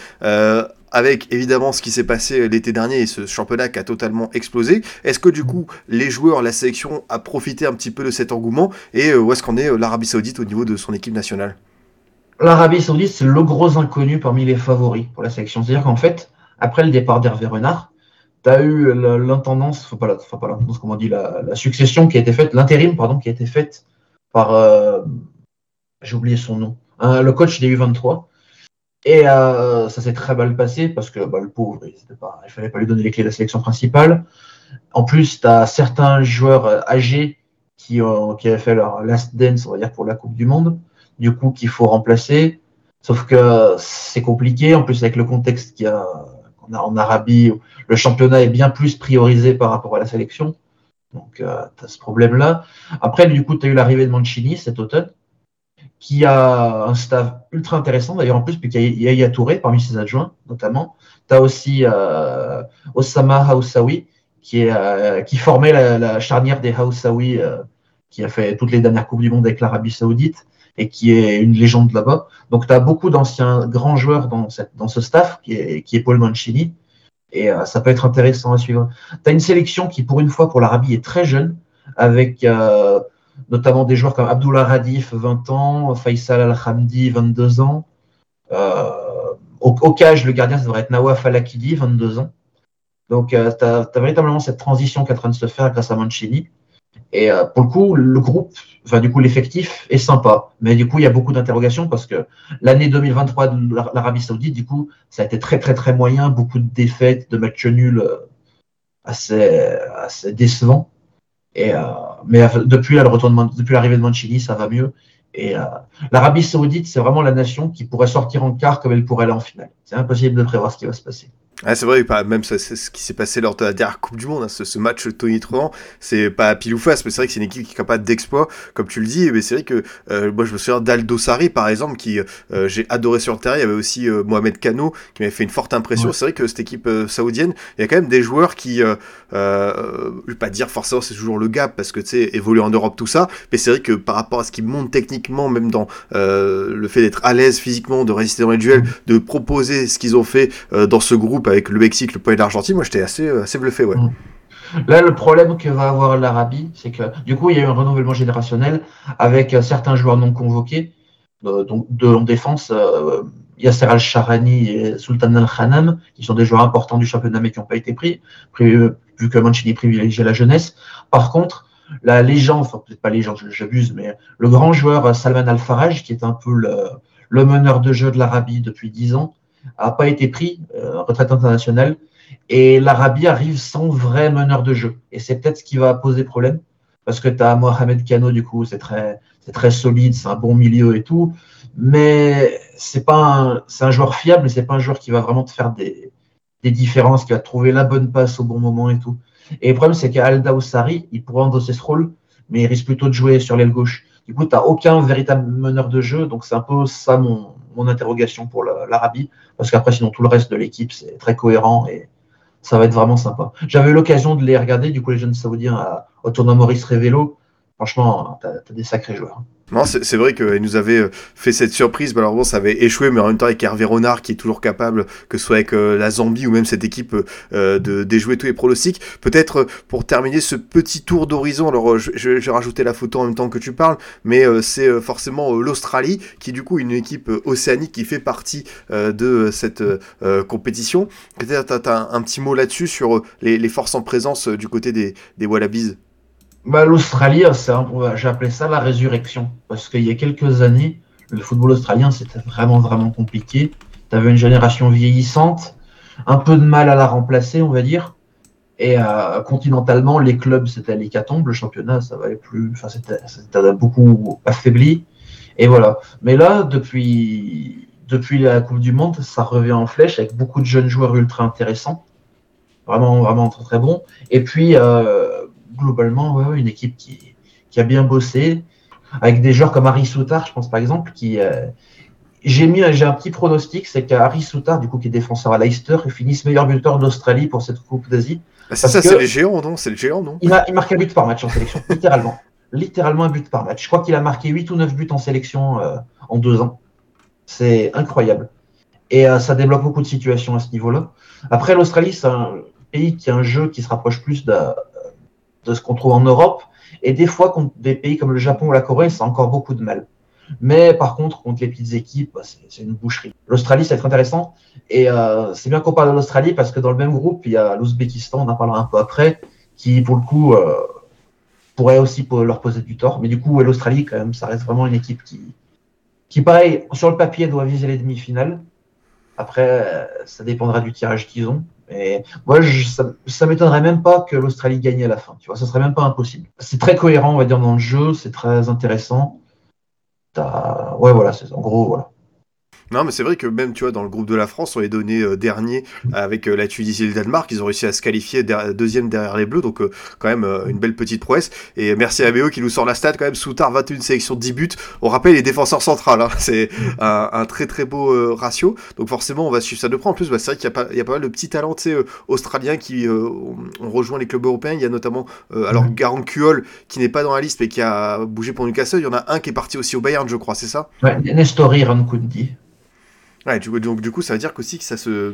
avec évidemment ce qui s'est passé l'été dernier et ce championnat qui a totalement explosé. Est-ce que du coup les joueurs, la sélection a profité un petit peu de cet engouement et euh, où est-ce qu'on est, euh, l'Arabie Saoudite au niveau de son équipe nationale? L'Arabie Saoudite, c'est le gros inconnu parmi les favoris pour la sélection. C'est-à-dire qu'en fait, après le départ d'Hervé Renard, tu as eu l'intendance, enfin pas, la, l'intendance, comment on dit, la, succession qui a été faite, l'intérim, pardon, qui a été faite par, euh, j'ai oublié son nom, le coach des U23, et euh, ça s'est très mal passé parce que bah, le pauvre, il ne fallait pas lui donner les clés de la sélection principale. En plus, tu as certains joueurs euh, âgés qui, ont, qui avaient fait leur last dance, on va dire, pour la Coupe du Monde, du coup, qu'il faut remplacer. Sauf que c'est compliqué, en plus, avec le contexte qu'il y a, a en Arabie, le championnat est bien plus priorisé par rapport à la sélection. Donc, euh, tu as ce problème-là. Après, du coup, tu as eu l'arrivée de Mancini cet automne qui a un staff ultra intéressant, d'ailleurs en plus, puisqu'il y a Yaya Touré parmi ses adjoints, notamment. Tu as aussi euh, Osama Haoussaoui, qui, est, euh, qui formait la, charnière des Haoussaoui, euh, qui a fait toutes les dernières Coupes du Monde avec l'Arabie Saoudite et qui est une légende là-bas. Donc tu as beaucoup d'anciens grands joueurs dans, cette, dans ce staff, qui est, qui est Paul Mancini, et euh, ça peut être intéressant à suivre. Tu as une sélection qui, pour une fois, pour l'Arabie, est très jeune, avec notamment des joueurs comme Abdullah Radif, 20 ans, Faisal Al-Hamdi, 22 ans. Euh, au, cage, le gardien, ça devrait être Nawaf Al-Akidi, 22 ans. Donc, tu as, véritablement cette transition qui est en train de se faire grâce à Mancini. Et euh, pour le coup, le groupe, enfin du coup l'effectif est sympa, mais du coup il y a beaucoup d'interrogations parce que l'année 2023 de l'Arabie Saoudite, du coup, ça a été très très très moyen, beaucoup de défaites, de matchs nuls euh, assez assez décevants. Et euh, mais depuis le depuis l'arrivée de Mancini, ça va mieux. Et l'Arabie Saoudite, c'est vraiment la nation qui pourrait sortir en quart comme elle pourrait aller en finale. C'est impossible de prévoir ce qui va se passer. Ah, c'est vrai, même ce qui s'est passé lors de la dernière Coupe du Monde, hein, ce, match Tony Trohan, c'est pas pile ou face, mais c'est vrai que c'est une équipe qui est capable d'exploit, comme tu le dis, mais c'est vrai que euh, moi je me souviens d'Aldo Sari par exemple, qui euh, j'ai adoré sur le terrain, il y avait aussi euh, Mohamed Kano qui m'avait fait une forte impression, c'est vrai que cette équipe saoudienne, il y a quand même des joueurs qui, je vais pas dire forcément c'est toujours le gap, parce que tu sais, évoluer en Europe tout ça, mais c'est vrai que par rapport à ce qu'ils montent techniquement, même dans le fait d'être à l'aise physiquement, de résister dans les duels, de proposer ce qu'ils ont fait dans ce groupe, avec le Mexique, le point d'Argentine, moi j'étais assez, euh, bluffé. Mm. Là, le problème que va avoir l'Arabie, c'est que du coup, il y a eu un renouvellement générationnel avec euh, certains joueurs non convoqués, euh, donc de en défense. Yasser Al-Sharani et Sultan Al-Khanam, qui sont des joueurs importants du championnat mais qui n'ont pas été pris, vu que Mancini privilégiait la jeunesse. Par contre, la légende, enfin peut-être pas légende, j'abuse, mais le grand joueur Salman Al-Faraj, qui est un peu le, le meneur de jeu de l'Arabie depuis 10 ans, a pas été pris, euh, retraite internationale, et l'Arabie arrive sans vrai meneur de jeu. Et c'est peut-être ce qui va poser problème, parce que tu as Mohamed Kano, du coup, c'est très, c'est très solide, c'est un bon milieu et tout, mais c'est pas un, c'est un joueur fiable, mais c'est pas un joueur qui va vraiment te faire des, des différences, qui va trouver la bonne passe au bon moment et tout. Et le problème, c'est qu'Alda Oussari, il pourrait endosser ce rôle, mais il risque plutôt de jouer sur l'aile gauche. Du coup, tu n'as aucun véritable meneur de jeu, donc c'est un peu ça mon, mon interrogation pour l'Arabie, parce qu'après, sinon, tout le reste de l'équipe, c'est très cohérent et ça va être vraiment sympa. J'avais eu l'occasion de les regarder, du coup, les jeunes saoudiens au tournoi Maurice Révélo. Franchement, tu as, des sacrés joueurs. Non, c'est vrai qu'elle nous avait euh, fait cette surprise. Malheureusement, ça avait échoué, mais en même temps, avec Hervé Renard, qui est toujours capable, que ce soit avec euh, la Zambie ou même cette équipe, euh, de déjouer tous les pronostics. Peut-être pour terminer ce petit tour d'horizon, alors je, vais rajouter la photo en même temps que tu parles, mais c'est forcément l'Australie, qui est du coup une équipe océanique qui fait partie de cette compétition. Peut-être tu as un, petit mot là-dessus sur les, forces en présence du côté des, des Wallabies? Bah, L'Australie, appelé ça la résurrection. Parce qu'il y a quelques années, le football australien, c'était vraiment, vraiment compliqué. Tu avais une génération vieillissante, un peu de mal à la remplacer, on va dire. Et euh, continentalement, les clubs, c'était l'hécatombe. Le championnat, ça valait plus. Enfin, c'était beaucoup affaibli. Et voilà. Mais là, depuis, depuis la Coupe du Monde, ça revient en flèche avec beaucoup de jeunes joueurs ultra intéressants. Vraiment, vraiment très, très bons. Et puis, euh, globalement, une équipe qui, a bien bossé, avec des joueurs comme Harry Soutard, je pense par exemple, qui. Euh, j'ai mis j'ai un petit pronostic, c'est qu'Harry Soutard, du coup, qui est défenseur à Leicester, finisse meilleur buteur d'Australie pour cette Coupe d'Asie. Ah, c'est ça, c'est les géants, non? C'est le géant, non? Il, il marque un but par match en sélection, [LAUGHS] littéralement. littéralement un but par match. Je crois qu'il a marqué 8 ou 9 buts en sélection euh, en deux ans. C'est incroyable. Et euh, ça débloque beaucoup de situations à ce niveau-là. Après, l'Australie, c'est un pays qui a un jeu qui se rapproche plus de, de ce qu'on trouve en Europe. Et des fois, contre des pays comme le Japon ou la Corée, c'est encore beaucoup de mal. Mais par contre, contre les petites équipes, bah, c'est une boucherie. L'Australie, c'est très intéressant. Et euh, c'est bien qu'on parle de l'Australie parce que dans le même groupe, il y a l'Ouzbékistan, on en parlera un peu après, qui pour le coup euh, pourrait aussi leur poser du tort. Mais du coup, l'Australie, quand même, ça reste vraiment une équipe qui, qui, pareil, sur le papier, doit viser les demi-finales. Après, ça dépendra du tirage qu'ils ont. Mais moi, ça, ça m'étonnerait même pas que l'Australie gagne à la fin. Tu vois, ça serait même pas impossible. C'est très cohérent, on va dire, dans le jeu. C'est très intéressant. Ouais, voilà, c'est en gros, voilà. Non, mais c'est vrai que même, tu vois, dans le groupe de la France, on est donné euh, dernier avec euh, la Tunisie et le Danemark. Ils ont réussi à se qualifier deuxième derrière les Bleus, donc euh, quand même une belle petite prouesse. Et merci à BO qui nous sort la stat quand même. Soutard, 21 sélections, 10 buts. On rappelle les défenseurs centrales, hein. c'est un, très très beau ratio. Donc forcément, on va suivre ça de près. En plus, bah, c'est vrai qu'il y, y, a pas mal de petits talents australiens qui ont, rejoint les clubs européens. Il y a notamment, alors, Garant Kuol qui n'est pas dans la liste mais qui a bougé pour Newcastle. Il y en a un qui est parti aussi au Bayern, je crois, c'est ça? Ouais, Nestori Rankundi. Ouais, donc du coup, ça veut dire qu'aussi que ça se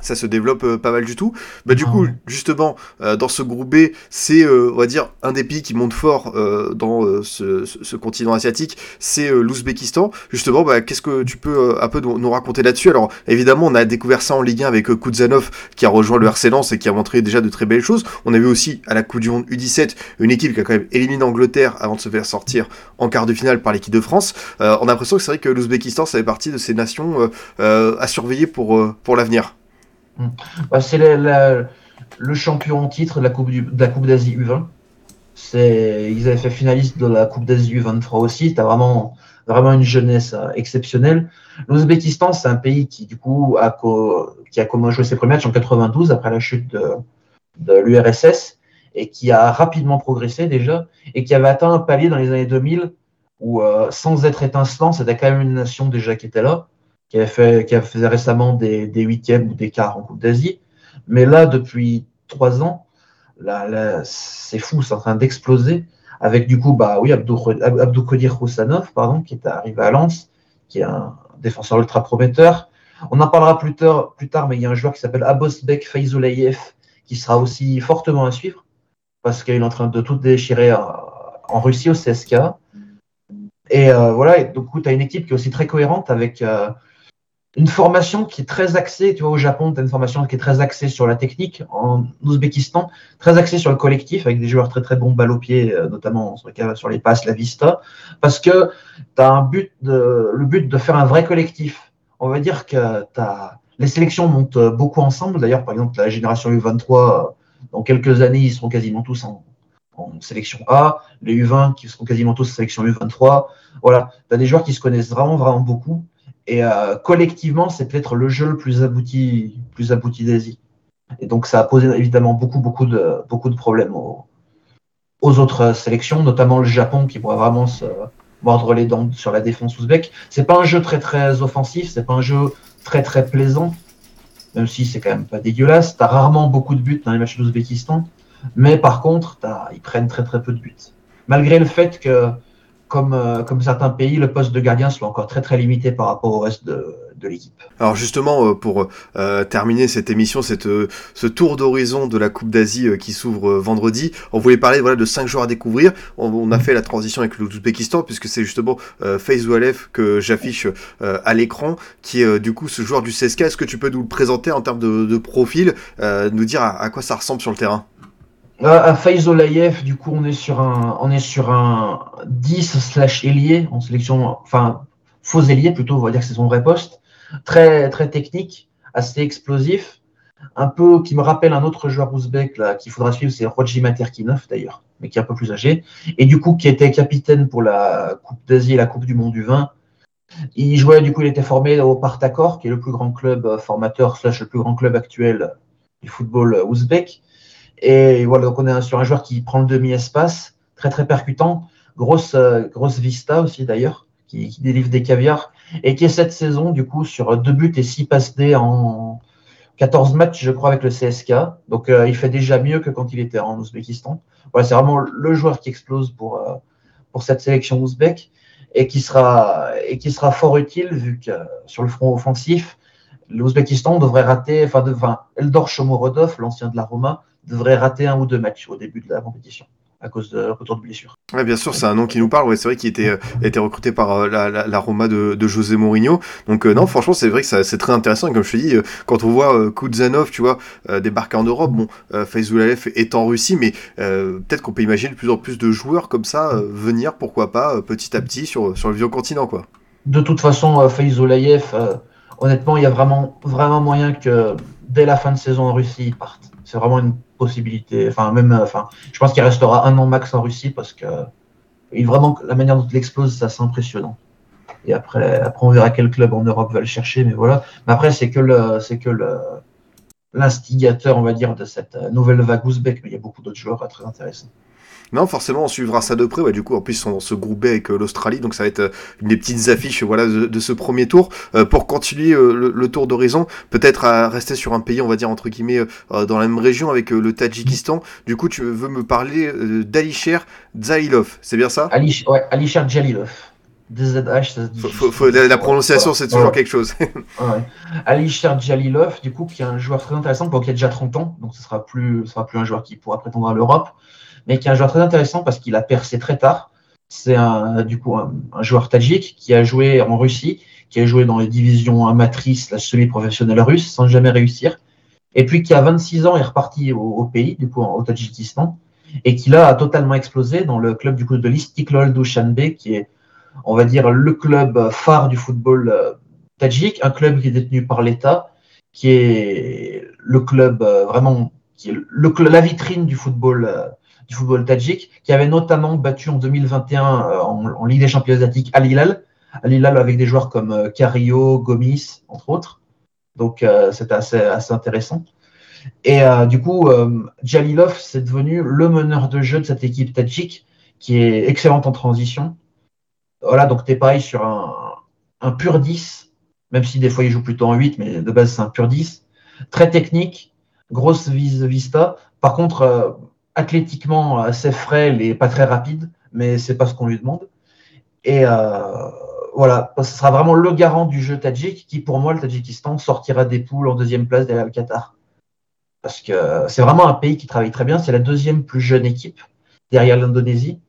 ça se développe euh, pas mal du tout. Bah, du Ah coup, justement, euh, dans ce groupe B, c'est, euh, on va dire, un des pays qui monte fort euh, dans euh, ce, ce- continent asiatique, c'est euh, l'Ouzbékistan. Justement, bah, qu'est-ce que tu peux euh, un peu nous, nous raconter là-dessus? Alors, évidemment, on a découvert ça en Ligue 1 avec Kuzanov, qui a rejoint le RC Lens et qui a montré déjà de très belles choses. On a vu aussi à la Coupe du Monde U17 une équipe qui a quand même éliminé l'Angleterre avant de se faire sortir en quart de finale par l'équipe de France. Euh, on a l'impression que c'est vrai que l'Ouzbékistan, ça fait partie de ces nations à surveiller pour, euh, pour l'avenir. Bah, c'est le champion en titre de la Coupe, d'Asie U20. C'est, ils avaient fait finaliste de la Coupe d'Asie U23 aussi. Tu vraiment, vraiment une jeunesse euh, exceptionnelle. L'Ouzbékistan, c'est un pays qui, du coup, a, co- qui a comment joué ses premiers matchs en 92 après la chute de, de l'URSS et qui a rapidement progressé déjà et qui avait atteint un palier dans les années 2000 où, euh, sans être étincelant, c'était quand même une nation déjà qui était là, qui avait fait, qui a fait récemment des, des huitièmes ou des quarts en Coupe d'Asie. Mais là, depuis trois ans, là, c'est fou, c'est en train d'exploser. Avec du coup, bah oui, Abdou, Abdou Kodir Roussanov, pardon, qui est arrivé à Lens, qui est un défenseur ultra prometteur. On en parlera plus tard, plus tard mais il y a un joueur qui s'appelle Abosbek Faizoulayev, qui sera aussi fortement à suivre, parce qu'il est en train de tout déchirer en, Russie au CSK. Et euh, voilà, et donc tu as une équipe qui est aussi très cohérente avec euh, une formation qui est très axée, tu vois, au Japon, tu as une formation qui est très axée sur la technique, en Ouzbékistan, très axée sur le collectif, avec des joueurs très très bons balles au pied, euh, notamment sur, les, sur les passes, la vista, parce que tu as un but de, le but de faire un vrai collectif. On va dire que as, les sélections montent beaucoup ensemble, d'ailleurs, par exemple, la génération U23, dans quelques années, ils seront quasiment tous en, en sélection A, les U20 qui seront quasiment tous en sélection U23. Voilà, tu as des joueurs qui se connaissent vraiment, vraiment beaucoup. Et euh, collectivement, c'est peut-être le jeu le plus abouti, plus abouti d'Asie. Et donc, ça a posé évidemment beaucoup, beaucoup de, beaucoup de problèmes aux, autres sélections, notamment le Japon qui pourrait vraiment se mordre les dents sur la défense ouzbek. C'est pas un jeu très, très offensif, c'est pas un jeu très, très plaisant, même si c'est quand même pas dégueulasse. Tu as rarement beaucoup de buts dans les matchs d'Ouzbékistan, mais par contre, ils prennent très, très peu de buts. Malgré le fait que comme, euh, comme, certains pays, le poste de gardien soit encore très très limité par rapport au reste de, de l'équipe. Alors justement, euh, pour euh, terminer cette émission, cette, euh, ce tour d'horizon de la Coupe d'Asie euh, qui s'ouvre vendredi, on voulait parler voilà, de cinq joueurs à découvrir. On, on a fait la transition avec l'Ouzbékistan, puisque c'est justement euh, Faizoalev que j'affiche euh, à l'écran, qui est du coup ce joueur du CSK. Est-ce que tu peux nous le présenter en termes de, de profil, euh, nous dire à, à quoi ça ressemble sur le terrain? À Faizolayev, du coup, on est sur un, on est sur un 10 slash ailier en sélection, enfin, faux ailier plutôt, on va dire que c'est son vrai poste. Très, très technique, assez explosif. Un peu qui me rappelle un autre joueur ouzbek là, qu'il faudra suivre, c'est Rodjima Terkinov d'ailleurs, mais qui est un peu plus âgé. Et du coup, qui était capitaine pour la Coupe d'Asie et la Coupe du Monde du vin. Il jouait, du coup, il était formé au Partakor, qui est le plus grand club formateur, slash le plus grand club actuel du football ouzbek. Et voilà, donc on est sur un joueur qui prend le demi-espace, très très percutant, grosse, euh, grosse vista aussi d'ailleurs, qui, délivre des caviars, et qui est cette saison du coup sur deux buts et six passes D en 14 matchs, je crois, avec le CSK. Donc euh, il fait déjà mieux que quand il était en Ouzbékistan. Voilà, c'est vraiment le joueur qui explose pour, euh, pour cette sélection ouzbek et qui sera, et qui sera fort utile vu que sur le front offensif, l'Ouzbékistan devrait rater, enfin, de, enfin Eldor Shomorodov, l'ancien de la Roma, devrait rater un ou deux matchs au début de la compétition à cause de retour de blessure. Ouais, bien sûr, c'est un nom qui nous parle. Ouais, c'est vrai qu'il était, euh, recruté par euh, la, la, la, Roma de, de José Mourinho. Donc euh, non, franchement, c'est vrai que ça, c'est très intéressant. Et comme je te dis, euh, quand on voit Kuzanov, tu vois, débarquer en Europe, bon, Faizoulayev est en Russie, mais peut-être qu'on peut imaginer de plus en plus de joueurs comme ça venir, pourquoi pas, petit à petit sur, sur le vieux continent, quoi. De toute façon, Faizoulayev, honnêtement, il y a vraiment, vraiment moyen que dès la fin de saison en Russie, il parte. C'est vraiment une possibilité. Enfin, même, enfin, je pense qu'il restera un an max en Russie parce que il, vraiment, la manière dont il explose, c'est assez impressionnant. Et après, après, on verra quel club en Europe va le chercher, mais voilà. Mais après, c'est que le, c'est que le, l'instigateur, on va dire, de cette nouvelle vague ouzbek, mais il y a beaucoup d'autres joueurs très intéressants. Non, forcément, on suivra ça de près. Ouais, du coup, en plus, on se groupe avec euh, l'Australie, donc ça va être euh, une des petites affiches voilà, de, de ce premier tour. Euh, pour continuer le, le, tour d'horizon, peut-être à rester sur un pays, on va dire, entre guillemets, euh, dans la même région avec le Tadjikistan. Du coup, tu veux me parler d'Alisher Zailov, c'est bien ça? Ali, ouais, Alisher Jalilov. DZH. Faut- faut- faut- la, la prononciation, c'est toujours Ouais. quelque chose. [LAUGHS] Ouais. Alisher Jalilov, du coup, qui est un joueur très intéressant, bon, qui a déjà 30 ans, donc ce sera plus, ce sera plus un joueur qui pourra prétendre à l'Europe, mais qui est un joueur très intéressant parce qu'il a percé très tard. C'est un, du coup, un, un joueur tadjik qui a joué en Russie, qui a joué dans les divisions amatrices, la semi-professionnelle russe, sans jamais réussir. Et puis qui, à 26 ans, est reparti au, au pays, du coup, au Tadjikistan, et qui là a totalement explosé dans le club du coup de l'Istiklal Dushanbe, qui est, on va dire, le club phare du football euh, tadjik, un club qui est détenu par l'État, qui est le club euh, vraiment, la vitrine du football, euh, du football tadjik, qui avait notamment battu en 2021 euh, en, Ligue des champions asiatiques Al Hilal, Al Hilal avec des joueurs comme Carillo, Gomis, entre autres. Donc euh, c'était assez, assez intéressant. Et du coup, euh, Jalilov, c'est devenu le meneur de jeu de cette équipe tadjik, qui est excellente en transition. Voilà, donc tu es pareil sur un, un pur 10, même si des fois il joue plutôt en 8, mais de base c'est un pur 10. Très technique, grosse vis vista. Par contre, euh, athlétiquement assez frêle et pas très rapide, mais c'est pas ce qu'on lui demande. Et euh, voilà, ce sera vraiment le garant du jeu tadjik qui, pour moi, le Tadjikistan sortira des poules en deuxième place derrière le Qatar. Parce que c'est vraiment un pays qui travaille très bien. C'est la deuxième plus jeune équipe derrière l'Indonésie.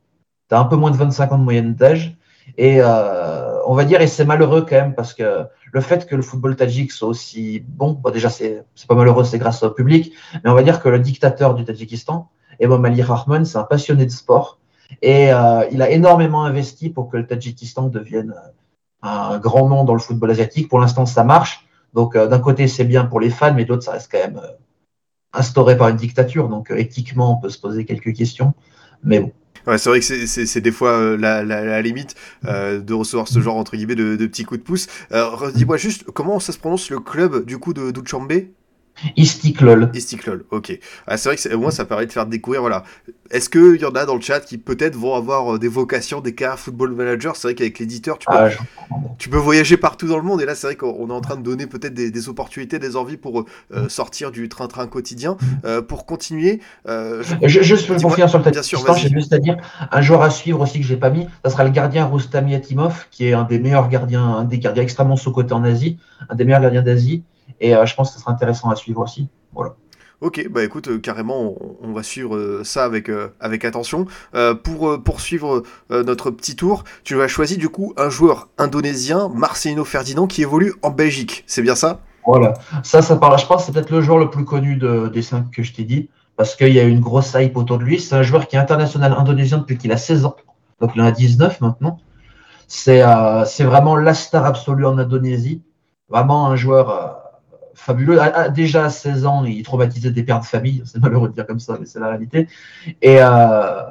Tu as un peu moins de 25 ans de moyenne d'âge. Et euh, on va dire, et c'est malheureux quand même, parce que le fait que le football tadjik soit aussi bon, bon déjà c'est pas malheureux, c'est grâce au public, mais on va dire que le dictateur du Tadjikistan, Emom Ali Rahman, c'est un passionné de sport. Et euh, il a énormément investi pour que le Tadjikistan devienne un grand nom dans le football asiatique. Pour l'instant, ça marche. Donc, euh, d'un côté, c'est bien pour les fans, mais de l'autre, ça reste quand même euh, instauré par une dictature. Donc, éthiquement, on peut se poser quelques questions. Mais bon. Ouais, c'est vrai que c'est- des fois euh, la, la, la limite euh, de recevoir ce genre entre guillemets de, de petits coups de pouce. Euh, Dis-moi juste comment ça se prononce le club du coup de Duchambe Istiklol. Istiklol, ok. Ah, c'est vrai que moi ça permet de faire découvrir, voilà. Est-ce qu'il y en a dans le chat qui peut-être vont avoir euh, des vocations, des carrières football manager? C'est vrai qu'avec l'éditeur, tu, peux- Ah, tu peux voyager partout dans le monde et là c'est vrai qu'on est en train de donner peut-être des, des opportunités, des envies pour euh, sortir du train-train quotidien. Euh, pour continuer, euh, je- juste pour finir sur le j'ai juste à dire un joueur à suivre aussi que j'ai pas mis, ça sera le gardien Roustami Yatimov, qui est un des meilleurs gardiens, un des gardiens extrêmement sous-cotés en Asie, un des meilleurs gardiens d'Asie. Et euh, je pense que ce sera intéressant à suivre aussi. Voilà. Ok, bah écoute, euh, carrément, on, on va suivre euh, ça avec, euh, avec attention. Pour poursuivre notre petit tour, tu as choisi du coup un joueur indonésien, Marcelino Ferdinand, qui évolue en Belgique. C'est bien ça? Voilà. Ça, ça parle, je pense, c'est peut-être le joueur le plus connu de- des cinq que je t'ai dit, parce qu'il y a une grosse hype autour de lui. C'est un joueur qui est international indonésien depuis qu'il a 16 ans, donc il en a 19 maintenant. C'est vraiment la star absolue en Indonésie. Vraiment un joueur fabuleux. À- à- déjà à 16 ans, il traumatisait des pères de famille. [LAUGHS] C'est malheureux de dire comme ça, mais c'est la réalité. Et, euh,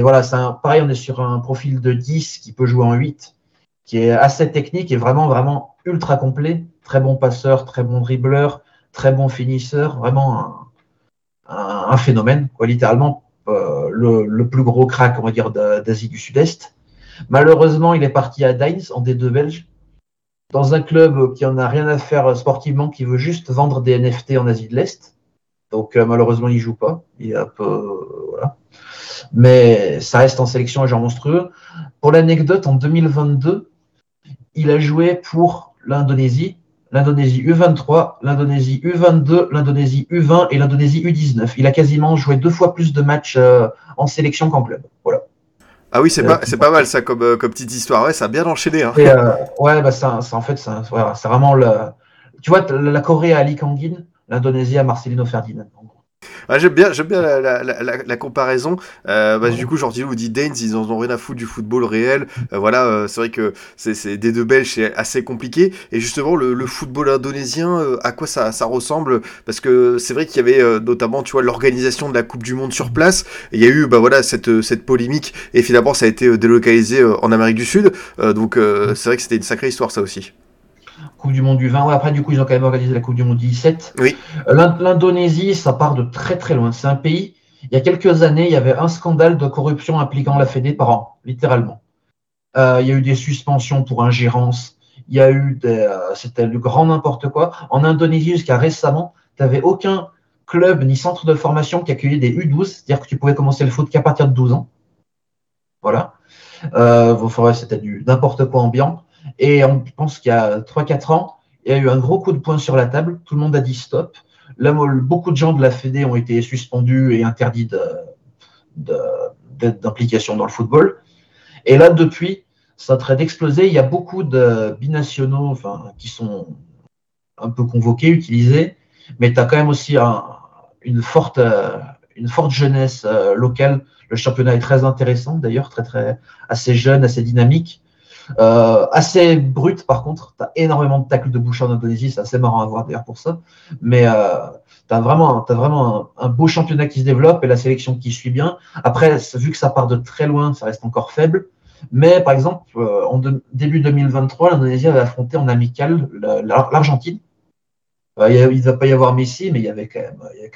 voilà, un- pareil, on est sur un profil de 10 qui peut jouer en 8, qui est assez technique et vraiment, vraiment ultra complet. Très bon passeur, très bon dribbleur, très bon finisseur. Vraiment un, phénomène, quoi, littéralement. euh, le, plus gros crack, on va dire, d'A- d'Asie du Sud-Est. Malheureusement, il est parti à Dines, en D2 belge, dans un club qui en a rien à faire sportivement, qui veut juste vendre des NFT en Asie de l'Est. Donc euh, malheureusement, il joue pas. Il est un peu euh, voilà. Mais ça reste en sélection un genre monstrueux. Pour l'anecdote, en 2022, il a joué pour l'Indonésie, l'Indonésie U23, l'Indonésie U22, l'Indonésie U20 et l'Indonésie U19. Il a quasiment joué deux fois plus de matchs euh, en sélection qu'en club. Voilà. Ah oui, c'est Euh, pas, c'est pas mal ça comme, euh, comme petite histoire. Ouais, ça a bien enchaîné. Hein. Et, euh, ouais, bah, ça, ça, en fait, ça- voilà, c'est vraiment le. Tu vois, la la Corée à Ali Kangin, l'Indonésie à Marcelino Ferdinand. Ah, j'aime bien, j'aime bien la, la, la, la- la comparaison. Euh, bah, Du coup, Jordi ou dit Danes, ils en ont rien à foutre du football réel. Euh, voilà, euh, c'est vrai que c'est des deux Belges, c'est assez compliqué. Et justement, le, le football indonésien, à quoi ça, ça ressemble? Parce que c'est vrai qu'il y avait notamment, tu vois, l'organisation de la Coupe du Monde sur place. Il y a eu, bah voilà, cette, cette polémique. Et finalement, ça a été délocalisé en Amérique du Sud. Donc, c'est vrai que c'était une sacrée histoire, ça aussi. Coupe du Monde du 20. Ouais, après, du coup, ils ont quand même organisé la Coupe du Monde du 17. Oui. Euh, l'In- L'Indonésie, ça part de très très loin. C'est un pays. Il y a quelques années, il y avait un scandale de corruption impliquant la Fédé par an, littéralement. Euh, il y a eu des suspensions pour ingérence. Il y a eu des. euh, C'était du grand n'importe quoi. En Indonésie, jusqu'à récemment, tu n'avais aucun club ni centre de formation qui accueillait des U12, c'est-à-dire que tu pouvais commencer le foot qu'à partir de 12 ans. Voilà. Euh, C'était du n'importe quoi ambiant. Et on pense qu'il y a 3-4 ans, il y a eu un gros coup de poing sur la table. Tout le monde a dit stop. Là, beaucoup de gens de la Fédé ont été suspendus et interdits d'implication dans le football. Et là, depuis, ça train d'exploser. Il y a beaucoup de binationaux qui sont un peu convoqués, utilisés, mais tu as quand même aussi une, forte, une forte jeunesse euh, locale. Le championnat est très intéressant d'ailleurs, très, très, assez jeune, assez dynamique. Euh, assez brut par contre, tu énormément de tacles de bouche en Indonésie, c'est assez marrant à voir d'ailleurs pour ça. Mais euh, tu vraiment, as vraiment un, beau championnat qui se développe et la sélection qui suit bien. Après, vu que ça part de très loin, ça reste encore faible. Mais par exemple, euh, en début 2023, l'Indonésie avait affronté en amical l'Argentine. Euh, il ne va pas y avoir Messi, mais il y avait quand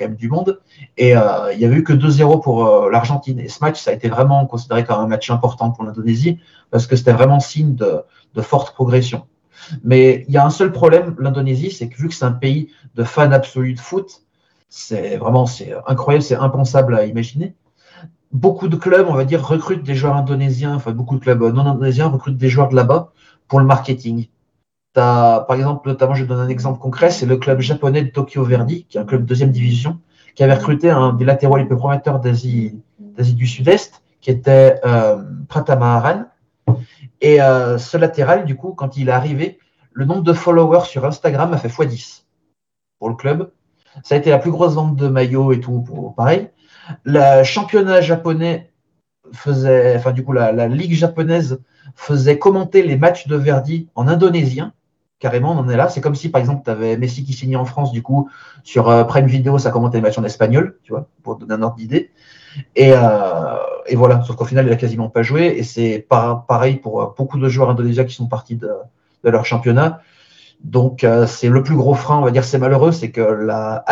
même, du monde. Et euh, il n'y avait eu que 2-0 pour l'Argentine. Et ce match, ça a été vraiment considéré comme un match important pour l'Indonésie, parce que c'était vraiment signe de, forte progression. Mais il y a un seul problème, l'Indonésie, c'est que vu que c'est un pays de fans absolus de foot, c'est vraiment incroyable, c'est impensable à imaginer beaucoup de clubs, on va dire, recrutent des joueurs indonésiens, enfin beaucoup de clubs non indonésiens recrutent des joueurs de là-bas pour le marketing. As, par exemple, notamment, je donne un exemple concret, c'est le club japonais de Tokyo Verdy, qui est un club de deuxième division, qui avait recruté un des latéraux les plus prometteurs d'Asie du Sud-Est, qui était euh, Pratama Et euh, ce latéral, du coup, quand il est arrivé, le nombre de followers sur Instagram a fait x10 pour le club. Ça a été la plus grosse vente de maillots et tout, pareil. Le championnat japonais faisait, enfin du coup la, ligue japonaise faisait commenter les matchs de Verdi en indonésien. Carrément, on en est là. C'est comme si, par exemple, tu avais Messi qui signait en France, du coup, sur euh, Prime Video, ça commentait les matchs en espagnol, tu vois, pour donner un ordre d'idée. Et, euh, voilà, sauf qu'au final, il a quasiment pas joué. Et c'est pareil pour euh, beaucoup de joueurs indonésiens qui sont partis de leur championnat. Donc euh, c'est le plus gros frein, on va dire c'est malheureux, c'est que la,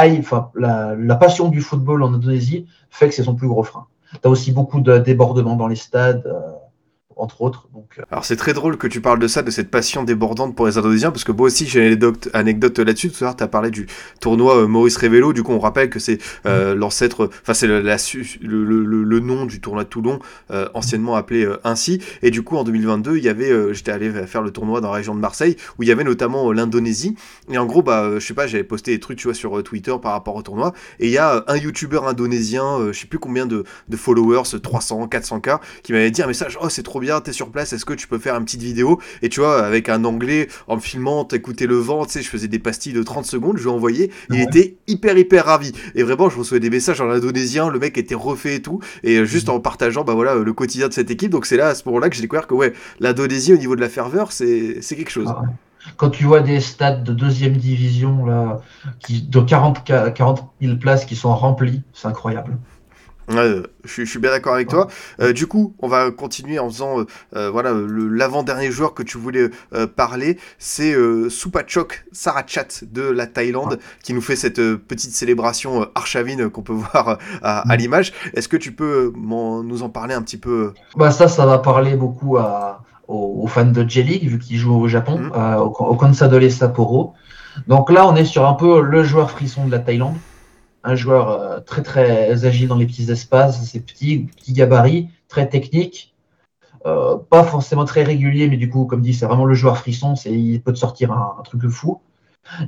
passion du football en Indonésie fait que c'est son plus gros frein. Tu as aussi beaucoup de débordements dans les stades. Entre autres. Donc, euh. Alors c'est très drôle que tu parles de ça, de cette passion débordante pour les Indonésiens, parce que moi aussi j'ai une anecdote, là-dessus. Tout à l'heure, tu as parlé du tournoi euh, Maurice Révélo, du coup on rappelle que c'est euh, mm. l'ancêtre, enfin c'est le, le, nom du tournoi de Toulon, anciennement appelé ainsi. Et du coup en 2022, il y avait, j'étais allé faire le tournoi dans la région de Marseille, où il y avait notamment l'Indonésie. Et en gros, bah, je sais pas, j'avais posté des trucs, tu vois, sur Twitter par rapport au tournoi. Et il y a un youtubeur indonésien, je sais plus combien de, de followers, 300, 400K, qui m'avait dit un message, oh c'est trop bien t'es sur place, est-ce que tu peux faire une petite vidéo? Et tu vois, avec un anglais, en me filmant, t'écoutais le vent, tu sais, je faisais des pastilles de 30 secondes, je lui ai envoyé, il était hyper, hyper ravi. Et vraiment, je recevais des messages en indonésien, le mec était refait et tout, et euh, juste mhm. en partageant, bah voilà, le quotidien de cette équipe. Donc c'est là, à ce moment-là, que j'ai découvert que, ouais, l'Indonésie, au niveau de la ferveur, c'est quelque chose. Ah quand tu vois des stades de deuxième division là, qui, de 40, 40 000 places qui sont remplies, c'est incroyable je, suis bien d'accord avec toi. Euh, du coup, on va continuer en faisant euh, euh, voilà l'avant-dernier joueur que tu voulais parler, c'est Supachok Sarachat de la Thaïlande qui nous fait cette petite célébration archavine qu'on peut [LAUGHS] voir à, mm. l'image. Est-ce que tu peux nous en parler un petit peu Bah ça, ça va parler beaucoup aux, fans de J-League vu qu'il joue au Japon, mm. au, au Consadole Sapporo. Donc là, on est sur un peu le joueur frisson de la Thaïlande un joueur euh, très très agile dans les petits espaces, c'est petit, petit gabarit, très technique, euh, pas forcément très régulier, mais du coup, comme dit, c'est vraiment le joueur frisson, c'est il peut te sortir un, truc fou.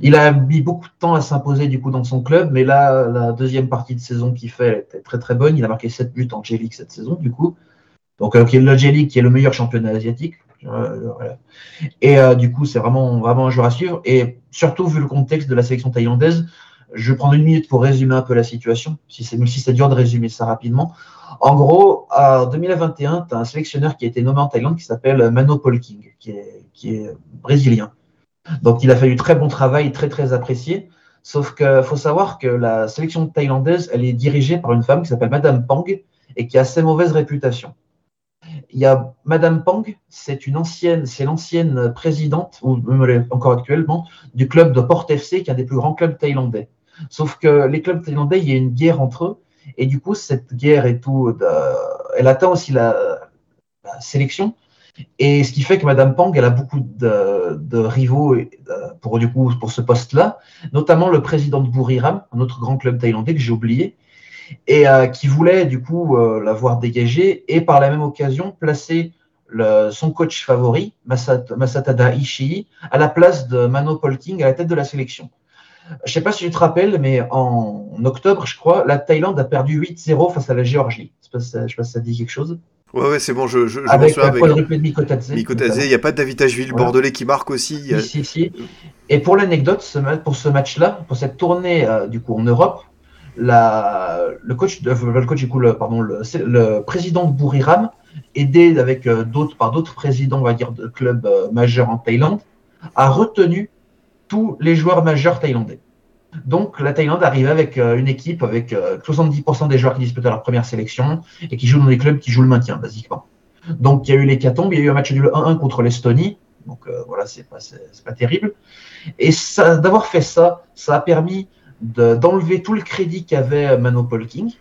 Il a mis beaucoup de temps à s'imposer du coup dans son club, mais là, la deuxième partie de saison qu'il fait était très très bonne. Il a marqué 7 buts en J-League cette saison, du coup. Donc, euh, le J-League qui est le meilleur championnat asiatique. Et du coup, c'est vraiment, vraiment un joueur à suivre. Et surtout, vu le contexte de la sélection thaïlandaise, je vais prendre une minute pour résumer un peu la situation, si c'est, même si c'est dur de résumer ça rapidement. En gros, en 2021, tu as un sélectionneur qui a été nommé en Thaïlande qui s'appelle Mano Polking, qui est, brésilien. Donc, il a fait du très bon travail, très, très apprécié. Sauf qu'il faut savoir que la sélection thaïlandaise, elle est dirigée par une femme qui s'appelle Madame Pang et qui a assez mauvaise réputation. Il y a Madame Pang, c'est l'ancienne présidente, ou même encore actuellement, du club de Port FC, qui est un des plus grands clubs thaïlandais. Sauf que les clubs thaïlandais, il y a une guerre entre eux. Et du coup, cette guerre et tout, elle atteint aussi la, sélection. Et ce qui fait que Madame Pang, elle a beaucoup de, rivaux coup, pour ce poste-là, notamment le président de Buriram, un autre grand club thaïlandais que j'ai oublié, et euh, qui voulait du coup euh, l'avoir dégagé et par la même occasion placer son coach favori, Masatada Ishii, à la place de Mano Polking à la tête de la sélection. Je ne sais pas si tu te rappelles, mais en octobre, je crois, la Thaïlande a perdu 8-0 face à la Géorgie. Je ne sais, pas si ça dit quelque chose. Ouais, ouais, c'est bon, je, je, avec le quadruplé de Mikotadze. Mikotadze, il n'y a pas de David voilà. bordelais qui marque aussi. Si, si, si. Et pour l'anecdote, pour ce match-là, pour cette tournée euh, du coup en Europe, la, le coach, le coach du coup, le, pardon, le, le président de Buriram, aidé avec euh, d'autres par d'autres présidents, on va dire, de clubs euh, majeurs en Thaïlande, a retenu tous les joueurs majeurs thaïlandais. Donc la Thaïlande arrive avec euh, une équipe avec 70% des joueurs qui disputent leur première sélection et qui jouent dans des clubs qui jouent le maintien, basiquement. Donc il y a eu l'hécatombe, il y a eu un match nul 1-1 contre l'Estonie. Donc voilà, c'est pas, pas terrible. Et d'avoir fait ça, ça a permis d'enlever tout le crédit qu'avait Mano Polking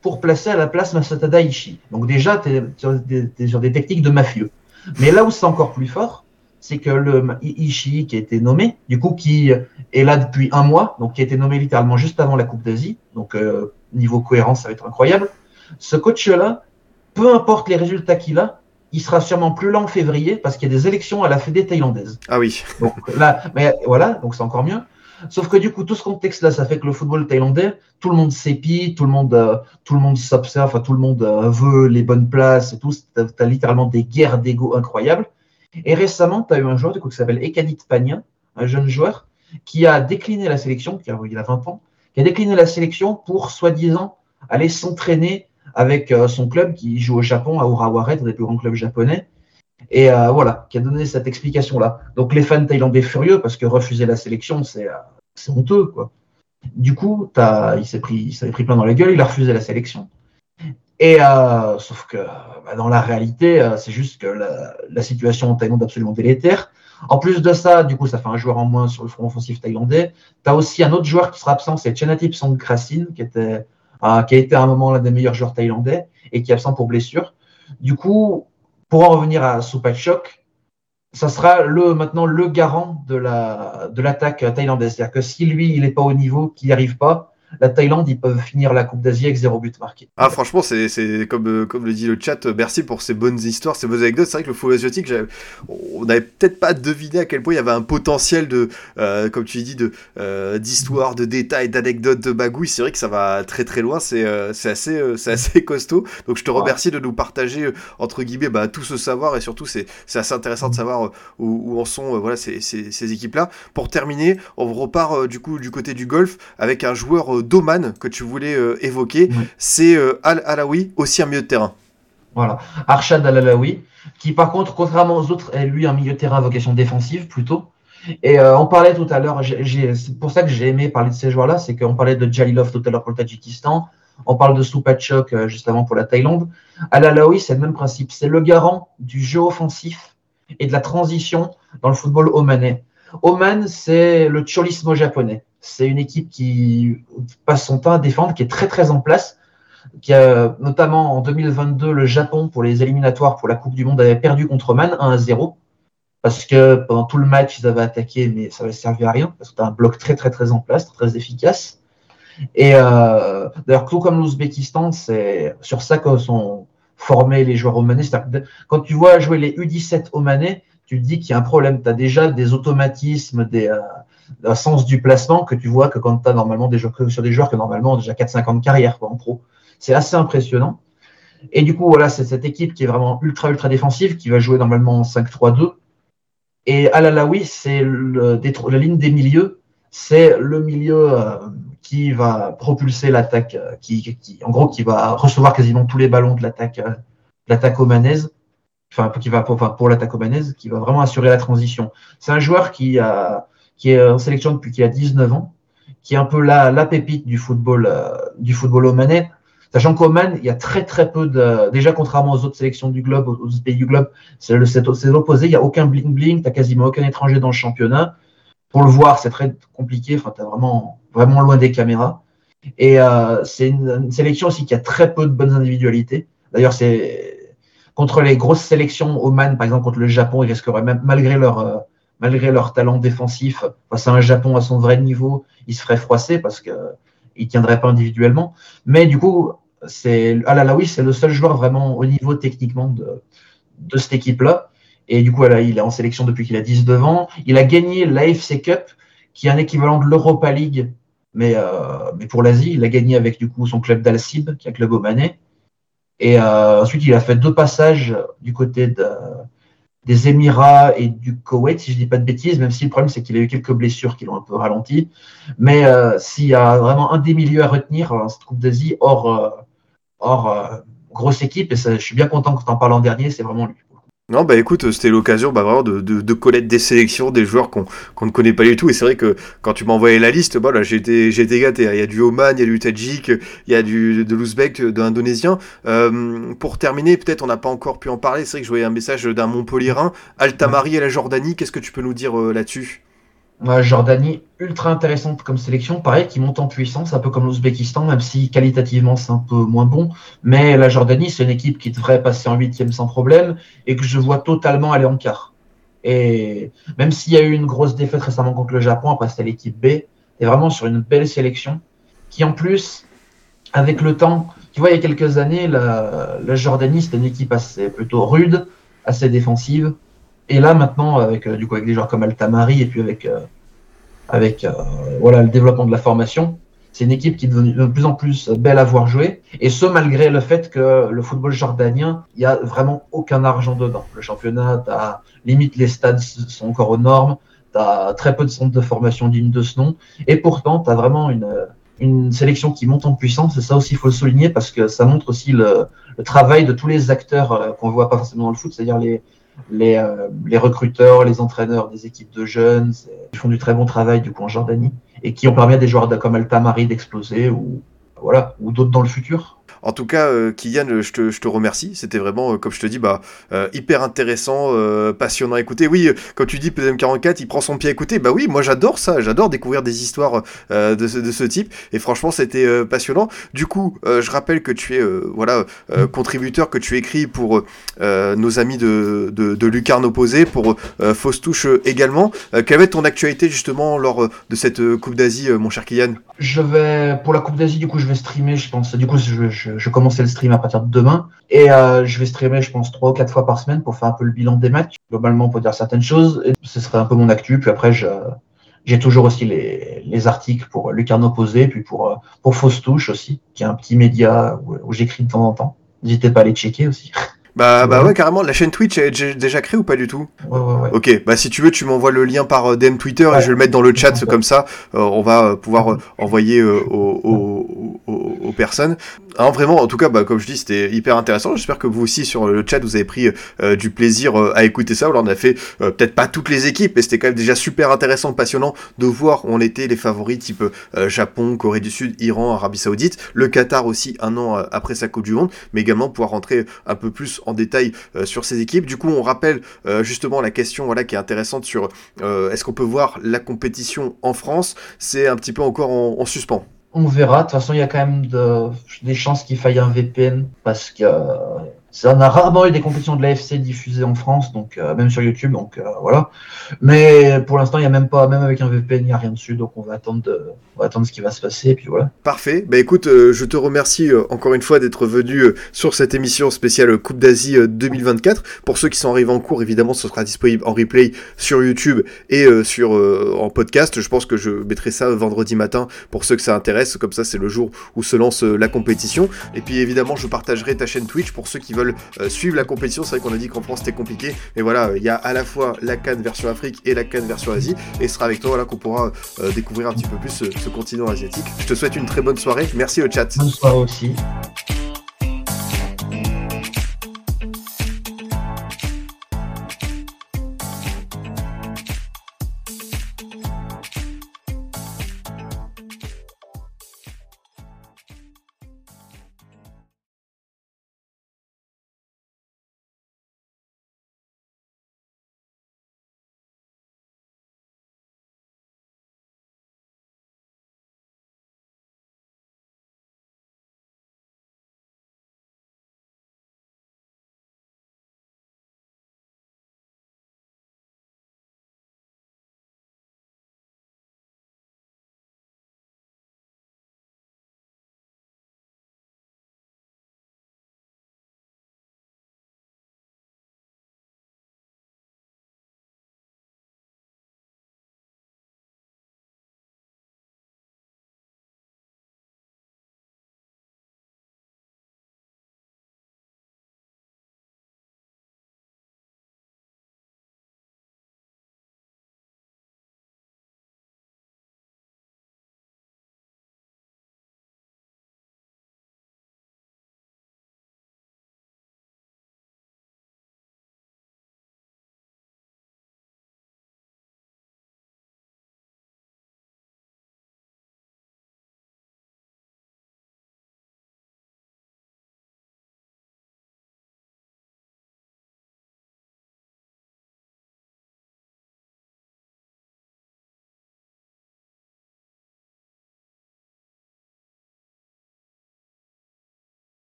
pour placer à la place Masatada Ishii. Donc déjà, tu es, es, sur des techniques de mafieux. Mais là où c'est encore plus fort, c'est que le Ishii qui a été nommé, du coup qui est là depuis un mois, donc qui a été nommé littéralement juste avant la Coupe d'Asie, donc euh, niveau cohérence, ça va être incroyable. Ce coach-là, peu importe les résultats qu'il a, il sera sûrement plus lent en février parce qu'il y a des élections à la Fédé thaïlandaise. Ah oui. [LAUGHS] Donc là, mais voilà, donc c'est encore mieux. Sauf que du coup, tout ce contexte-là, ça fait que le football thaïlandais, tout le monde s'épie, tout le monde, euh, tout le monde s'observe, tout le monde euh, veut les bonnes places et tout. Tu as, littéralement des guerres d'ego incroyables. Et récemment, tu as eu un joueur qui s'appelle Ekadit Pagna, un jeune joueur, qui a décliné la sélection, qui a, il a 20 ans, qui a décliné la sélection pour, soi-disant, aller s'entraîner avec euh, son club qui joue au Japon, à Urawa un des plus grands clubs japonais. Et euh, voilà, qui a donné cette explication-là. Donc les fans thaïlandais furieux parce que refuser la sélection, c'est euh, honteux, quoi. Du coup, il s'est pris, il s'est pris plein dans la gueule, il a refusé la sélection. Et euh, sauf que bah, dans la réalité, euh, c'est juste que la, la, situation en Thaïlande est absolument délétère. En plus de ça, du coup, ça fait un joueur en moins sur le front offensif thaïlandais. Tu as aussi un autre joueur qui sera absent, c'est Chenatip Songkrasin, qui était euh, qui a été à un moment l'un des meilleurs joueurs thaïlandais et qui est absent pour blessure. Du coup, pour en revenir à Supachok, ça sera le, maintenant le garant de la de l'attaque thaïlandaise. C'est-à-dire que si lui, il n'est pas au niveau, qu'il n'y arrive pas, la Thaïlande, ils peuvent finir la Coupe d'Asie avec zéro but marqué. Ah, franchement, c'est comme, euh, comme le dit le chat, euh, merci pour ces bonnes histoires, ces bonnes anecdotes. C'est vrai que le football asiatique, on n'avait peut-être pas deviné à quel point il y avait un potentiel de, euh, comme tu dis, de d'histoire, de détails, d'anecdotes, de bagouilles. C'est vrai que ça va très très loin. C'est assez, c'est assez [LAUGHS] costaud. Donc je te remercie de nous partager entre guillemets bah, tout ce savoir et surtout c'est assez intéressant de savoir où, où en sont voilà ces, ces, ces équipes-là. Pour terminer, on repart du coup du côté du golf avec un joueur d'Oman que tu voulais euh, évoquer, oui. c'est euh, Al-Alawi, aussi un milieu de terrain. Voilà, Arshad Al-Alawi, qui par contre, contrairement aux autres, est lui un milieu de terrain à vocation défensive plutôt. Et euh, on parlait tout à l'heure, c'est pour ça que j'ai aimé parler de ces joueurs-là, c'est qu'on parlait de Jalilov tout à l'heure pour le Tadjikistan, on parle de Soupachok euh, juste avant pour la Thaïlande. Al-Alawi, c'est le même principe, c'est le garant du jeu offensif et de la transition dans le football omanais. Oman, c'est le cholismo japonais. C'est une équipe qui passe son temps à défendre, qui est très très en place, qui a notamment en 2022 le Japon pour les éliminatoires pour la Coupe du Monde avait perdu contre Oman 1 à 0 parce que pendant tout le match ils avaient attaqué mais ça ne servi à rien parce que as un bloc très très très en place, très efficace. Et euh, d'ailleurs tout comme l'Ouzbékistan, c'est sur ça que sont formés les joueurs omanais. Quand tu vois jouer les U17 omanais, tu te dis qu'il y a un problème. Tu as déjà des automatismes, des, euh, un sens du placement que tu vois que quand tu as normalement des joueurs, sur des joueurs qui normalement déjà 4-5 ans de carrière en pro. C'est assez impressionnant. Et du coup, voilà, c'est cette équipe qui est vraiment ultra, ultra défensive, qui va jouer normalement en 5-3-2. Et Al-Alawi, c'est la ligne des milieux, c'est le milieu euh, qui va propulser l'attaque, euh, qui, en gros, qui va recevoir quasiment tous les ballons de l'attaque, euh, l'attaque omanaise enfin qui va enfin, pour l'attaque obanaise, qui va vraiment assurer la transition. C'est un joueur qui a qui est en sélection depuis qu'il a 19 ans, qui est un peu la, la pépite du football euh, du football omanais. Sachant qu'Oman, il y a très très peu de déjà contrairement aux autres sélections du globe, aux autres pays du globe, c'est l'opposé. Il y a aucun bling bling, t'as quasiment aucun étranger dans le championnat. Pour le voir, c'est très compliqué. Enfin, t'es vraiment vraiment loin des caméras. Et euh, c'est une, une, sélection aussi qui a très peu de bonnes individualités. D'ailleurs, c'est contre les grosses sélections Oman, par exemple contre le Japon, ils risqueraient même, malgré leur, euh, malgré leur talent défensif, face à un Japon à son vrai niveau, ils se feraient froisser parce qu'ils ne tiendraient pas individuellement. Mais du coup, c'est c'est le seul joueur vraiment au niveau techniquement de, cette équipe-là. Et du coup, là, il est en sélection depuis qu'il a 19 ans. Il a gagné l'AFC Cup, qui est un équivalent de l'Europa League, mais, euh, mais pour l'Asie. Il a gagné avec du coup son club d'Al-Sib, qui est un club omanais. Et euh, ensuite, il a fait deux passages du côté de, des Émirats et du Koweït, si je dis pas de bêtises, même si le problème, c'est qu'il a eu quelques blessures qui l'ont un peu ralenti. Mais euh, s'il y a vraiment un des milieux à retenir, euh, cette Coupe d'Asie, hors, euh, hors euh, grosse équipe, et ça, je suis bien content que tu en parles en dernier, c'est vraiment lui. Non, bah écoute, c'était l'occasion bah, vraiment de, de, de, connaître des sélections, des joueurs qu'on ne connaît pas du tout. Et c'est vrai que quand tu m'as envoyé la liste, bah, là, j'ai été, gâté. Il y a du Oman, il y a du Tadjik, il y a du, de l'Ouzbek, de l'Indonésien. Euh, pour terminer, peut-être on n'a pas encore pu en parler. C'est vrai que je voyais un message d'un Montpellierin, Altamari et la Jordanie. Qu'est-ce que tu peux nous dire euh, là-dessus? Ouais, Jordanie, ultra intéressante comme sélection. Pareil, qui monte en puissance, un peu comme l'Ouzbékistan, même si qualitativement c'est un peu moins bon. Mais la Jordanie, c'est une équipe qui devrait passer en huitième sans problème et que je vois totalement aller en quart. Et même s'il y a eu une grosse défaite récemment contre le Japon, après c'était l'équipe B, c'est vraiment sur une belle sélection qui en plus, avec le temps, tu vois, il y a quelques années, la, la Jordanie, c'était une équipe assez plutôt rude, assez défensive. Et là, maintenant, avec, euh, du coup, avec des joueurs comme Altamari et puis avec, euh, avec euh, voilà, le développement de la formation, c'est une équipe qui est devenue de plus en plus belle à voir jouer. Et ce, malgré le fait que le football jordanien, il n'y a vraiment aucun argent dedans. Le championnat, as, limite, les stades sont encore aux normes. Tu as très peu de centres de formation dignes de ce nom. Et pourtant, tu as vraiment une, une sélection qui monte en puissance. Et ça aussi, il faut le souligner parce que ça montre aussi le, travail de tous les acteurs qu'on voit pas forcément dans le foot, c'est-à-dire les, les, euh, les, recruteurs, les entraîneurs des équipes de jeunes, qui font du très bon travail du coup en Jordanie et qui ont permis à des joueurs comme Altamari d'exploser ou voilà ou d'autres dans le futur. En tout cas, euh, Kylian, je te, je te remercie. C'était vraiment, euh, comme je te dis, bah, euh, hyper intéressant, euh, passionnant à écouter. Oui, quand tu dis PDM44, il prend son pied à écouter. Bah oui, moi j'adore ça. J'adore découvrir des histoires euh, de, ce, type. Et franchement, c'était euh, passionnant. Du coup, euh, je rappelle que tu es voilà, contributeur, que tu écris pour nos amis de, de, de Lucarne Opposé, pour Fausse Touche également. quelle va être ton actualité justement lors de cette Coupe d'Asie, mon cher Kylian? Je vais, pour la Coupe d'Asie, du coup, je vais streamer, je pense. Du coup, je, je, je commençais le stream à partir de demain. Et euh, je vais streamer, je pense, trois ou quatre fois par semaine pour faire un peu le bilan des matchs. Globalement, pour dire certaines choses. Et ce serait un peu mon actu. Puis après, j'ai toujours aussi les, les articles pour Lucarne Opposé, puis pour, pour Fausse Touche aussi, qui est un petit média où, où j'écris de temps en temps. N'hésitez pas à les checker aussi. [LAUGHS] Bah, bah ouais, carrément. La chaîne Twitch est déjà créée ou pas du tout? Ouais, ouais, ouais. Ok, bah si tu veux, tu m'envoies le lien par DM Twitter ouais. et je vais le mettre dans le chat, comme ça, euh, on va pouvoir euh, envoyer euh, aux, aux, aux, aux, personnes. Hein, vraiment, en tout cas, bah, comme je dis, c'était hyper intéressant. J'espère que vous aussi, sur le chat, vous avez pris euh, du plaisir euh, à écouter ça. Alors, on a fait euh, peut-être pas toutes les équipes, mais c'était quand même déjà super intéressant, passionnant de voir où on était les favoris type Japon, Corée du Sud, Iran, Arabie Saoudite, le Qatar aussi un an après sa Coupe du Monde, mais également pouvoir rentrer un peu plus en détail sur ces équipes. Du coup, on rappelle justement la question voilà, qui est intéressante sur est-ce qu'on peut voir la compétition en France? C'est un petit peu encore en, en suspens. On verra. De toute façon, il y a quand même de, des chances qu'il faille un VPN parce que ça on a rarement eu des compétitions de l'AFC diffusées en France, donc euh, même sur YouTube, donc euh, voilà. Mais pour l'instant, il y a même pas, même avec un VPN, il n'y a rien dessus, donc on va attendre, de, on va attendre ce qui va se passer, et puis voilà. Parfait. Bah écoute, euh, je te remercie encore une fois d'être venu sur cette émission spéciale Coupe d'Asie 2024. Pour ceux qui sont arrivés en cours, évidemment, ce sera disponible en replay sur YouTube et sur en podcast. Je pense que je mettrai ça vendredi matin pour ceux que ça intéresse. Comme ça, c'est le jour où se lance la compétition. Et puis évidemment, je partagerai ta chaîne Twitch pour ceux qui veulent suivre la compétition. C'est vrai qu'on a dit qu'en France c'était compliqué, mais voilà, il y a à la fois la Cannes version Afrique et la Cannes version Asie, et ce sera avec toi voilà qu'on pourra découvrir un petit peu plus ce continent asiatique. Je te souhaite une très bonne soirée. Merci au chat. Bonne aussi.